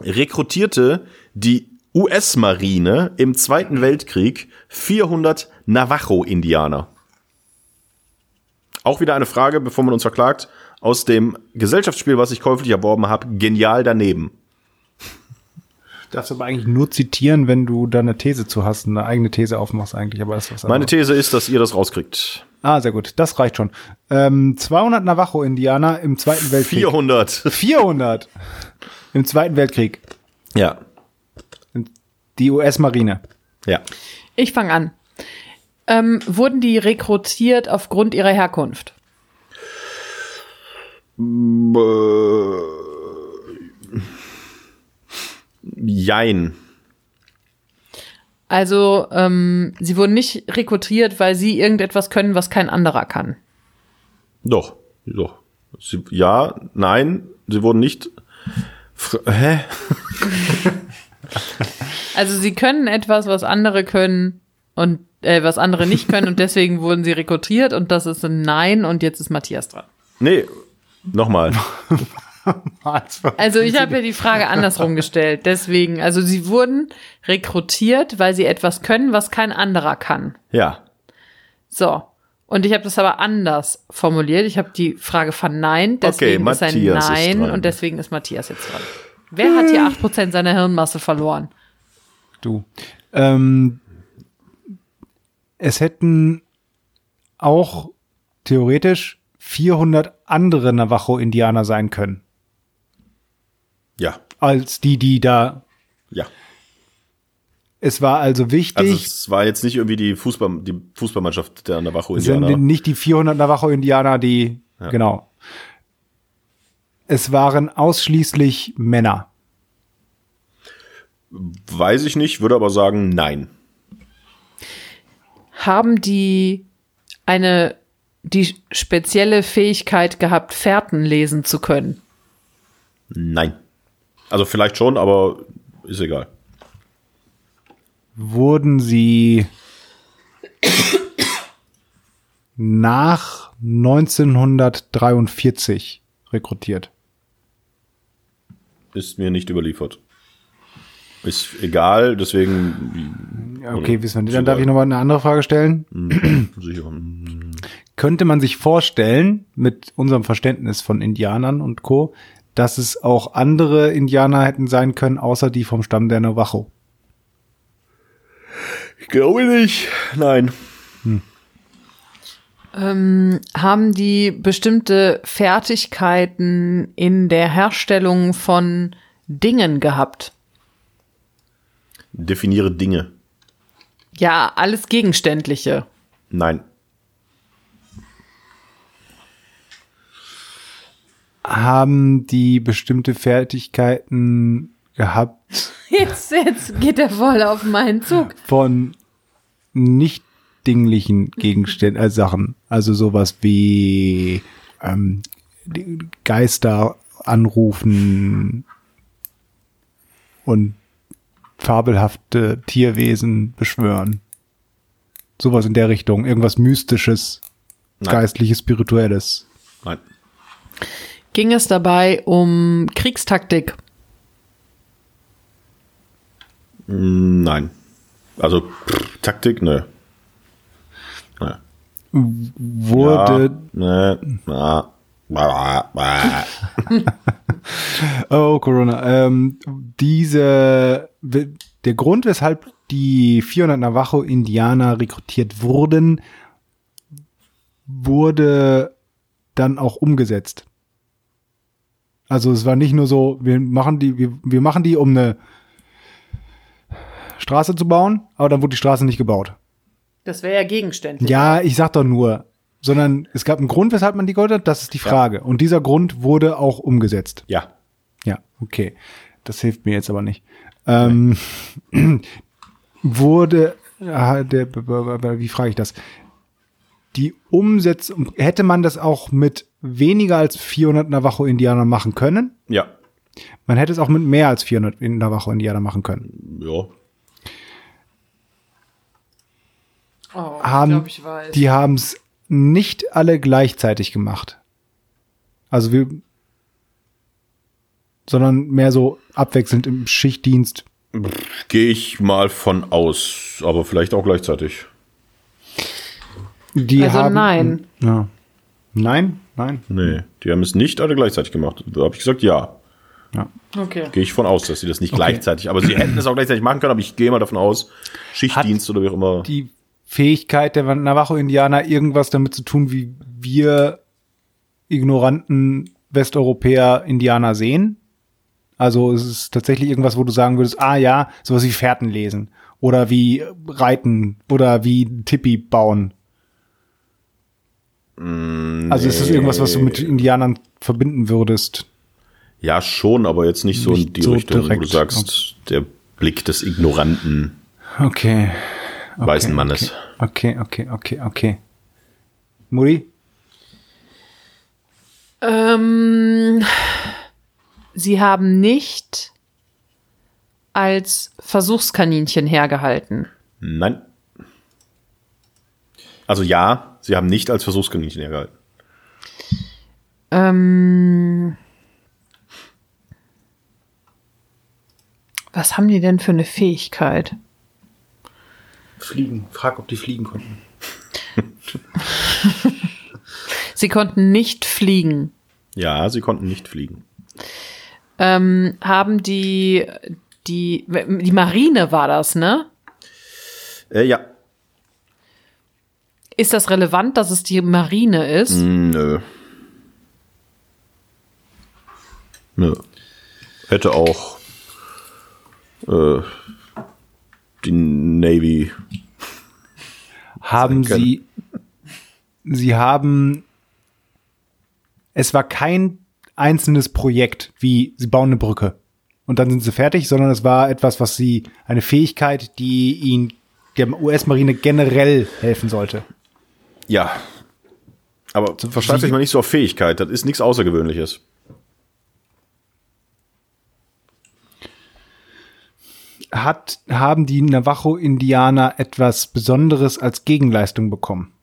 rekrutierte die US-Marine im Zweiten Weltkrieg 400 Navajo-Indianer? Auch wieder eine Frage, bevor man uns verklagt, aus dem Gesellschaftsspiel, was ich käuflich erworben habe, genial daneben. Darfst aber eigentlich nur zitieren, wenn du da eine These zu hast, eine eigene These aufmachst eigentlich, aber das ist was Meine. These ist, dass ihr das rauskriegt. Ah, sehr gut. Das reicht schon. Ähm, 200 Navajo-Indianer im Zweiten Weltkrieg. 400. 400 im Zweiten Weltkrieg. Ja, Die US-Marine. ja. Ich fange an. Ähm, wurden die rekrutiert aufgrund ihrer Herkunft? Jein. Also, ähm, sie wurden nicht rekrutiert, weil sie irgendetwas können, was kein anderer kann. Doch, doch. Sie, ja, nein, sie wurden nicht. Fr- Hä? Also, sie können etwas, was andere können und äh, was andere nicht können und deswegen wurden sie rekrutiert und das ist ein Nein und jetzt ist Matthias dran. Nee, nochmal. Also ich habe ja die Frage andersrum gestellt. Deswegen, also sie wurden rekrutiert, weil sie etwas können, was kein anderer kann. Ja. So. Und ich habe das aber anders formuliert. Ich habe die Frage verneint, deswegen ist ein Matthias ist Nein dran. und deswegen ist Matthias jetzt dran. Wer hat hier 8% seiner Hirnmasse verloren? Du. Ähm, es hätten auch theoretisch 400 andere Navajo-Indianer sein können, Ja. als die, die da. Ja. Es war also wichtig, Also es war jetzt nicht irgendwie die Fußball, die Fußballmannschaft der es Navajo-Indianer. sind nicht die 400 Navajo-Indianer, die, genau. Es waren ausschließlich Männer. Weiß ich nicht, würde aber sagen, nein. Haben die eine die spezielle Fähigkeit gehabt, Fährten lesen zu können? Nein. Also vielleicht schon, aber ist egal. wurden sie nach 1943 rekrutiert. Ist mir nicht überliefert. Ist egal, deswegen. Okay, wissen wir nicht. Dann darf ich nochmal eine andere Frage stellen. Sicher. Könnte man sich vorstellen, mit unserem Verständnis von Indianern und Co., dass es auch andere Indianer hätten sein können, außer die vom Stamm der Navajo? Ich glaube nicht. Nein. Ähm, haben die bestimmte Fertigkeiten in der Herstellung von Dingen gehabt? Definiere Dinge. Ja, alles Gegenständliche. Nein. Haben die bestimmte Fertigkeiten gehabt Jetzt, jetzt geht er voll auf meinen Zug. von nicht dinglichen Gegenständen, äh, Sachen. Also sowas wie ähm, Geister anrufen und fabelhafte Tierwesen beschwören. Sowas in der Richtung. Irgendwas Mystisches, Nein. Geistliches, Spirituelles. Nein. Ging es dabei um Kriegstaktik? Nein. Also pff, Taktik, ne. Naja. wurde, Ja, nee, na, oh Corona, ähm, diese, der Grund, weshalb die 400 Navajo-Indianer rekrutiert wurden, wurde dann auch umgesetzt. Also es war nicht nur so, wir machen die, wir, wir machen die, um eine Straße zu bauen, aber dann wurde die Straße nicht gebaut. Das wäre ja gegenständlich. Ja, ich sag doch nur, sondern es gab einen Grund, weshalb man die geholt hat, das ist die Frage. Und dieser Grund wurde auch umgesetzt. ja. Ja, okay. Das hilft mir jetzt aber nicht. Ähm, wurde, ah, der, wie frage ich das? Die Umsetzung, hätte man das auch mit weniger als 400 Navajo-Indianern machen können? Ja. Man hätte es auch mit mehr als 400 Navajo-Indianern machen können. Ja. Oh, Haben, ich glaube, ich weiß. Die haben es nicht alle gleichzeitig gemacht. Also wir, sondern mehr so abwechselnd im Schichtdienst. Gehe ich mal von aus, aber vielleicht auch gleichzeitig. Die Also haben, nein. Ja. Nein, nein. Nee, die haben es nicht alle gleichzeitig gemacht. Da habe ich gesagt, ja. Ja. okay. Gehe ich von aus, dass sie das nicht gleichzeitig, aber sie hätten es auch gleichzeitig machen können, aber ich gehe mal davon aus, Schichtdienst oder wie auch immer. Die Fähigkeit der Navajo-Indianer, irgendwas damit zu tun, wie wir ignoranten Westeuropäer Indianer sehen. Also es ist tatsächlich irgendwas, wo du sagen würdest, ah ja, sowas wie Fährten lesen oder wie Reiten oder wie Tippi bauen. Also ist das irgendwas, was du mit Indianern verbinden würdest? Ja, schon, aber jetzt nicht so in Nicht die so Richtung, wo du direkt. sagst, der Blick des ignoranten Okay. okay weißen Mannes. Okay, okay, okay, okay. Muri? Ähm, sie haben nicht als Versuchskaninchen hergehalten. Nein. Also ja, sie haben nicht als Versuchskaninchen hergehalten. Ähm, was haben die denn für eine Fähigkeit? Fliegen. Frag, ob die fliegen konnten. Sie konnten nicht fliegen. Ja, sie konnten nicht fliegen. Ähm, haben die, die, die Marine war das, ne? Äh, ja. Ist das relevant, dass es die Marine ist? Mm, Nö. Nö. Hätte auch äh, die Navy. Haben sie, sie haben, es war kein einzelnes Projekt, wie sie bauen eine Brücke und dann sind sie fertig, sondern es war etwas, was sie, eine Fähigkeit, die ihnen der US-Marine generell helfen sollte. Ja. Aber versteift euch mal nicht so auf Fähigkeit. Das ist nichts Außergewöhnliches. Hat, haben die Navajo-Indianer etwas Besonderes als Gegenleistung bekommen?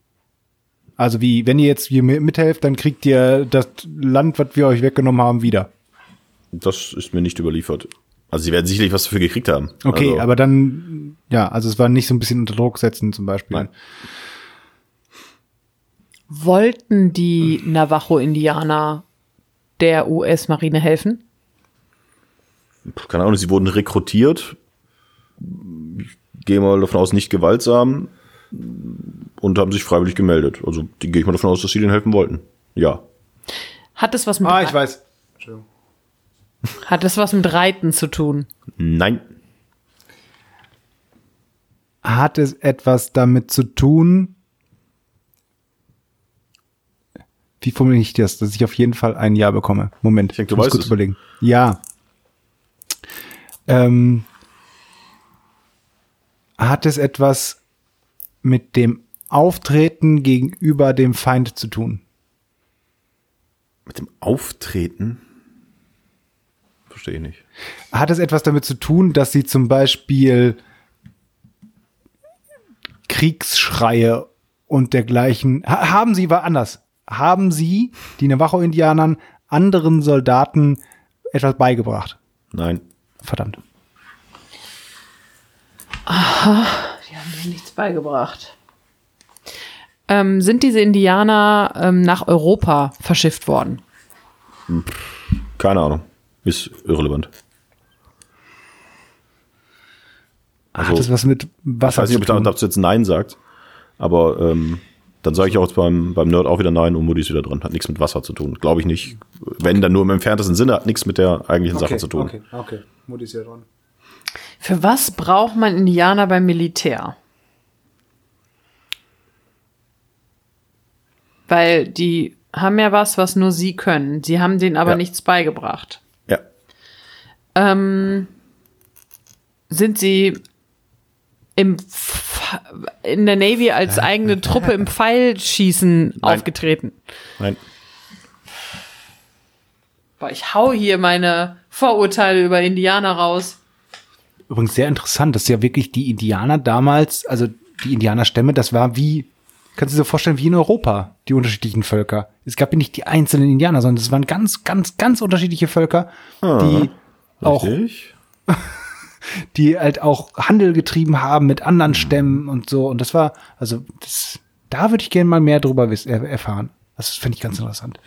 Also wie, wenn ihr jetzt hier mi- mithelft, dann kriegt ihr das Land, was wir euch weggenommen haben, wieder. Das ist mir nicht überliefert. Also sie werden sicherlich was dafür gekriegt haben. Okay, also, aber dann, ja, also es war nicht so ein bisschen unter Druck setzen zum Beispiel. Nein. Wollten die Navajo-Indianer der US-Marine helfen? keine Ahnung, sie wurden rekrutiert. Ich gehe mal davon aus, nicht gewaltsam und haben sich freiwillig gemeldet. Also die gehe ich mal davon aus, dass sie denen helfen wollten. Ja. Hat es was mit, Ah, ich weiß. hat es was mit Reiten zu tun? Nein. Hat es etwas damit zu tun, wie formuliere ich das, dass ich auf jeden Fall ein Ja bekomme? Moment, Ich denke, du muss weißt kurz es. überlegen. Ja. Ähm, hat es etwas mit dem Auftreten gegenüber dem Feind zu tun? Mit dem Auftreten? Verstehe ich nicht. Hat es etwas damit zu tun, dass sie zum Beispiel Kriegsschreie und dergleichen, ha haben sie, war anders, haben sie, die Navajo-Indianern, anderen Soldaten etwas beigebracht? Nein. Verdammt. Die haben mir nichts beigebracht. Ähm, sind diese Indianer ähm, nach Europa verschifft worden? Keine Ahnung. Ist irrelevant. Hat das was mit Ich Wasser weiß nicht, ob ich dazu jetzt Nein sagt, aber ähm, dann sage ich auch jetzt beim, beim Nerd auch wieder Nein und Mutti ist wieder dran. Hat nichts mit Wasser zu tun. Glaube ich nicht. Wenn dann nur im entferntesten Sinne, hat nichts mit der eigentlichen Sache zu tun. Okay, okay. Mutti ist ja dran. Für was braucht man Indianer beim Militär? Weil die haben ja was, was nur sie können. Sie haben denen aber Ja. nichts beigebracht. Ja. Ähm, sind sie im F in der Navy als eigene Truppe im Pfeilschießen aufgetreten? Nein. Boah, ich hau hier meine Vorurteile über Indianer raus. Übrigens sehr interessant, dass ja wirklich die Indianer damals, also die Indianerstämme, das war wie, kannst du dir so vorstellen, wie in Europa, die unterschiedlichen Völker. Es gab ja nicht die einzelnen Indianer, sondern es waren ganz, ganz, ganz unterschiedliche Völker, die auch, Richtig? die halt auch Handel getrieben haben mit anderen Stämmen und so. Und das war, also das, da würde ich gerne mal mehr drüber er, erfahren. Das finde ich ganz interessant.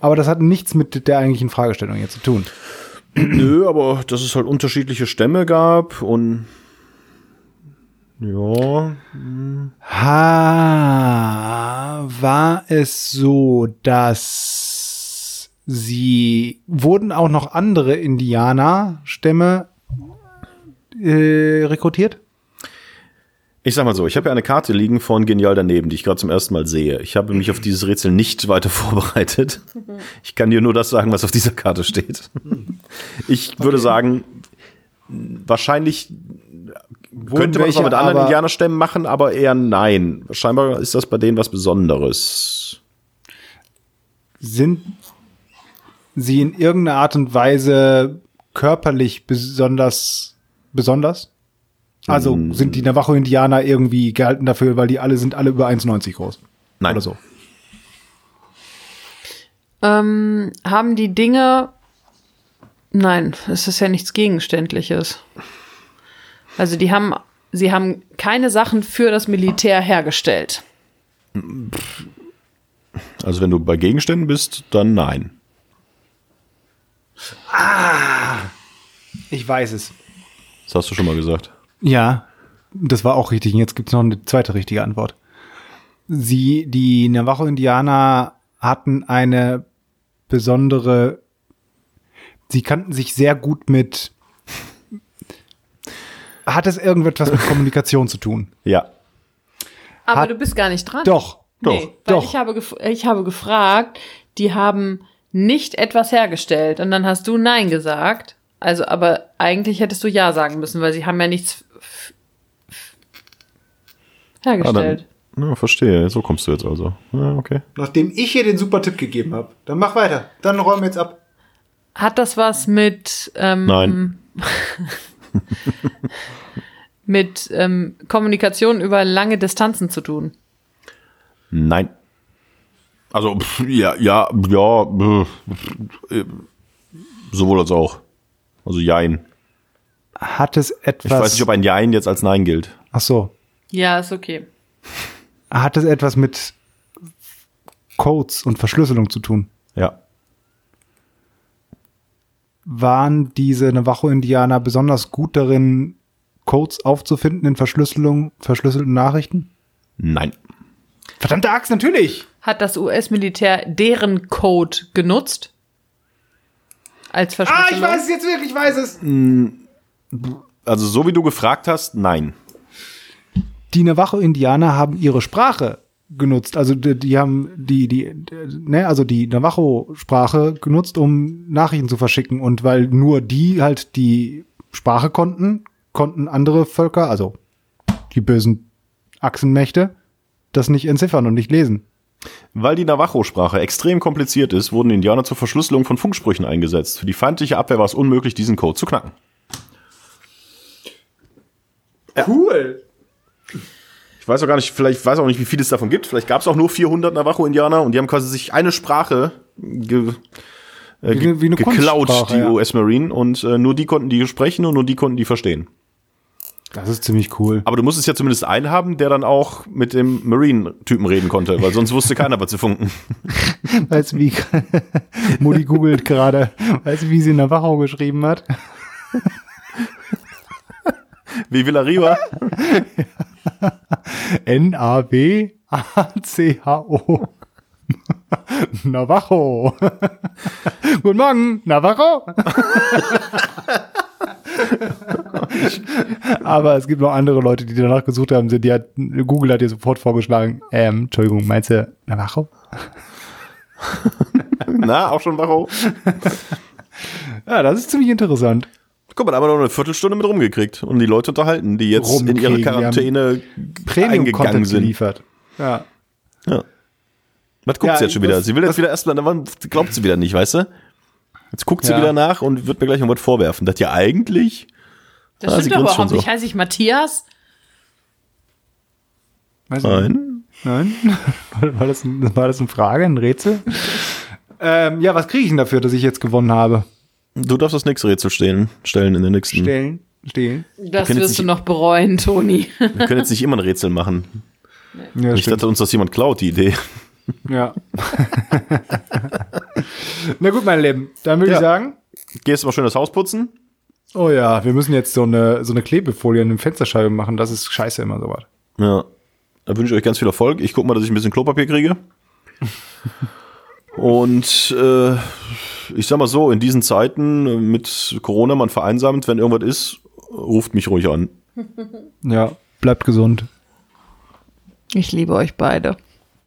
Aber das hat nichts mit der eigentlichen Fragestellung jetzt zu tun. Nö, aber dass es halt unterschiedliche Stämme gab und ja, Ha, war es so, dass sie wurden auch noch andere Indianerstämme äh, rekrutiert? Ich sag mal so, ich habe ja eine Karte liegen von Genial daneben, die ich gerade zum ersten Mal sehe. Ich habe mich auf dieses Rätsel nicht weiter vorbereitet. Ich kann dir nur das sagen, was auf dieser Karte steht. Ich würde sagen, wahrscheinlich könnte man es auch mit anderen Indianerstämmen machen, aber eher nein. Scheinbar ist das bei denen was Besonderes. Sind sie in irgendeiner Art und Weise körperlich besonders besonders? Also Hm. sind die Navajo-Indianer irgendwie gehalten dafür, weil die alle sind alle über 1,90 groß? Nein. Oder so. Ähm, haben die Dinge. Nein, es ist ja nichts Gegenständliches. Also die haben, sie haben keine Sachen für das Militär hergestellt. Also wenn du bei Gegenständen bist, dann nein. Ich weiß es. Das hast du schon mal gesagt. Ja, das war auch richtig. Und jetzt gibt's noch eine zweite richtige Antwort. Sie, die Navajo-Indianer hatten eine besondere, sie kannten sich sehr gut mit, hat es irgendetwas mit Kommunikation zu tun? Ja. Aber Hat- du bist gar nicht dran. Doch, Nee, weil doch. Ich, habe ich habe gefragt, die haben nicht etwas hergestellt. Und dann hast du Nein gesagt. Also, aber eigentlich hättest du Ja sagen müssen, weil sie haben ja nichts f- Ah, hergestellt. dann, ja, verstehe. So kommst du jetzt also. Ja, okay. Nachdem ich hier den super Tipp gegeben habe, dann mach weiter. Dann räumen wir jetzt ab. Hat das was mit, ähm, Nein. mit ähm, Kommunikation über lange Distanzen zu tun? Nein. Also, pff, ja, ja, ja, pff, äh, sowohl als auch. Also Jein. Hat es Ich etwas, weiß nicht, ob ein Jein jetzt als Nein gilt. ach so, Ja, ist okay. hat es etwas mit Codes und Verschlüsselung zu tun? Ja. waren diese Navajo-Indianer besonders gut darin, Codes aufzufinden in Verschlüsselung, verschlüsselten Nachrichten? Nein. Verdammte Axt, natürlich! Hat das US-Militär deren Code genutzt? Als Verschlüsselung? Ah, es jetzt wirklich, ich weiß es! Also, so wie du gefragt hast, nein. Die Navajo-Indianer haben ihre Sprache genutzt. Also die, die haben die, die, ne, also die Navajo-Sprache genutzt, um Nachrichten zu verschicken. Und weil nur die halt die Sprache konnten, konnten andere Völker, also die bösen Achsenmächte, das nicht entziffern und nicht lesen. Weil die Navajo-Sprache extrem kompliziert ist, wurden Indianer zur Verschlüsselung von Funksprüchen eingesetzt. Für die feindliche Abwehr war es unmöglich, diesen Code zu knacken. Cool! Ich weiß auch gar nicht, vielleicht weiß auch nicht, wie viel es davon gibt. Vielleicht gab es auch nur 400 Navajo-Indianer und die haben quasi sich eine Sprache ge äh, Wie- ge wie eine geklaut, die ja. US-Marine, und äh, nur die konnten die sprechen und nur die konnten die verstehen. Das ist ziemlich cool. Aber du musstest ja zumindest einen haben, der dann auch mit dem Marine-Typen reden konnte, weil sonst wusste keiner, was sie funken. Weißt du, wie Mutti googelt gerade, weißt du, wie sie in der Wachau geschrieben hat? Wie Villarriba. N-A-W-A-C-H-O. Navajo. Guten Morgen, Navajo. Aber es gibt noch andere Leute, die danach gesucht haben. Die hat, Google hat dir sofort vorgeschlagen, ähm, Entschuldigung, meinst du Navajo? Na, auch schon Wacho. Ja, das ist ziemlich interessant. Guck mal, da haben wir noch eine Viertelstunde mit rumgekriegt und die Leute unterhalten, die jetzt in ihre Rumkriegen, die haben Quarantäne eingegangen Premium-Content sind. geliefert. Ja. Ja. Was guckt Ja, sie jetzt schon wieder? Sie will jetzt wieder erstmal, wann glaubt sie wieder nicht, weißt du? Jetzt guckt sie Ja. wieder nach und wird mir gleich noch was vorwerfen. Das ja eigentlich. Das Ah, stimmt doch grinst schon überhaupt so. nicht. Heiße ich Matthias? Weiß ich nicht. Nein. Nein? War, das, ein- war das eine Frage, ein Rätsel? ähm, ja, was kriege ich denn dafür, dass ich jetzt gewonnen habe? Du darfst das nächste Rätsel stellen, stellen in der nächsten. Stellen, stehlen. Das wirst du nicht- noch bereuen, Toni. Wir können jetzt nicht immer ein Rätsel machen. Ja, Nicht, dass uns das jemand klaut, die Idee. Ja. Na gut, meine Lieben, dann würde Ja. ich sagen, Gehst du mal schön das Haus putzen? oh ja, wir müssen jetzt so eine, so eine Klebefolie in den Fensterscheibe machen. Das ist scheiße immer sowas. Ja. Da wünsche ich euch ganz viel Erfolg. Ich guck mal, dass ich ein bisschen Klopapier kriege. Und äh, ich sag mal so, in diesen Zeiten äh, mit Corona, man vereinsamt, wenn irgendwas ist, ruft mich ruhig an. Ja, bleibt gesund. Ich liebe euch beide.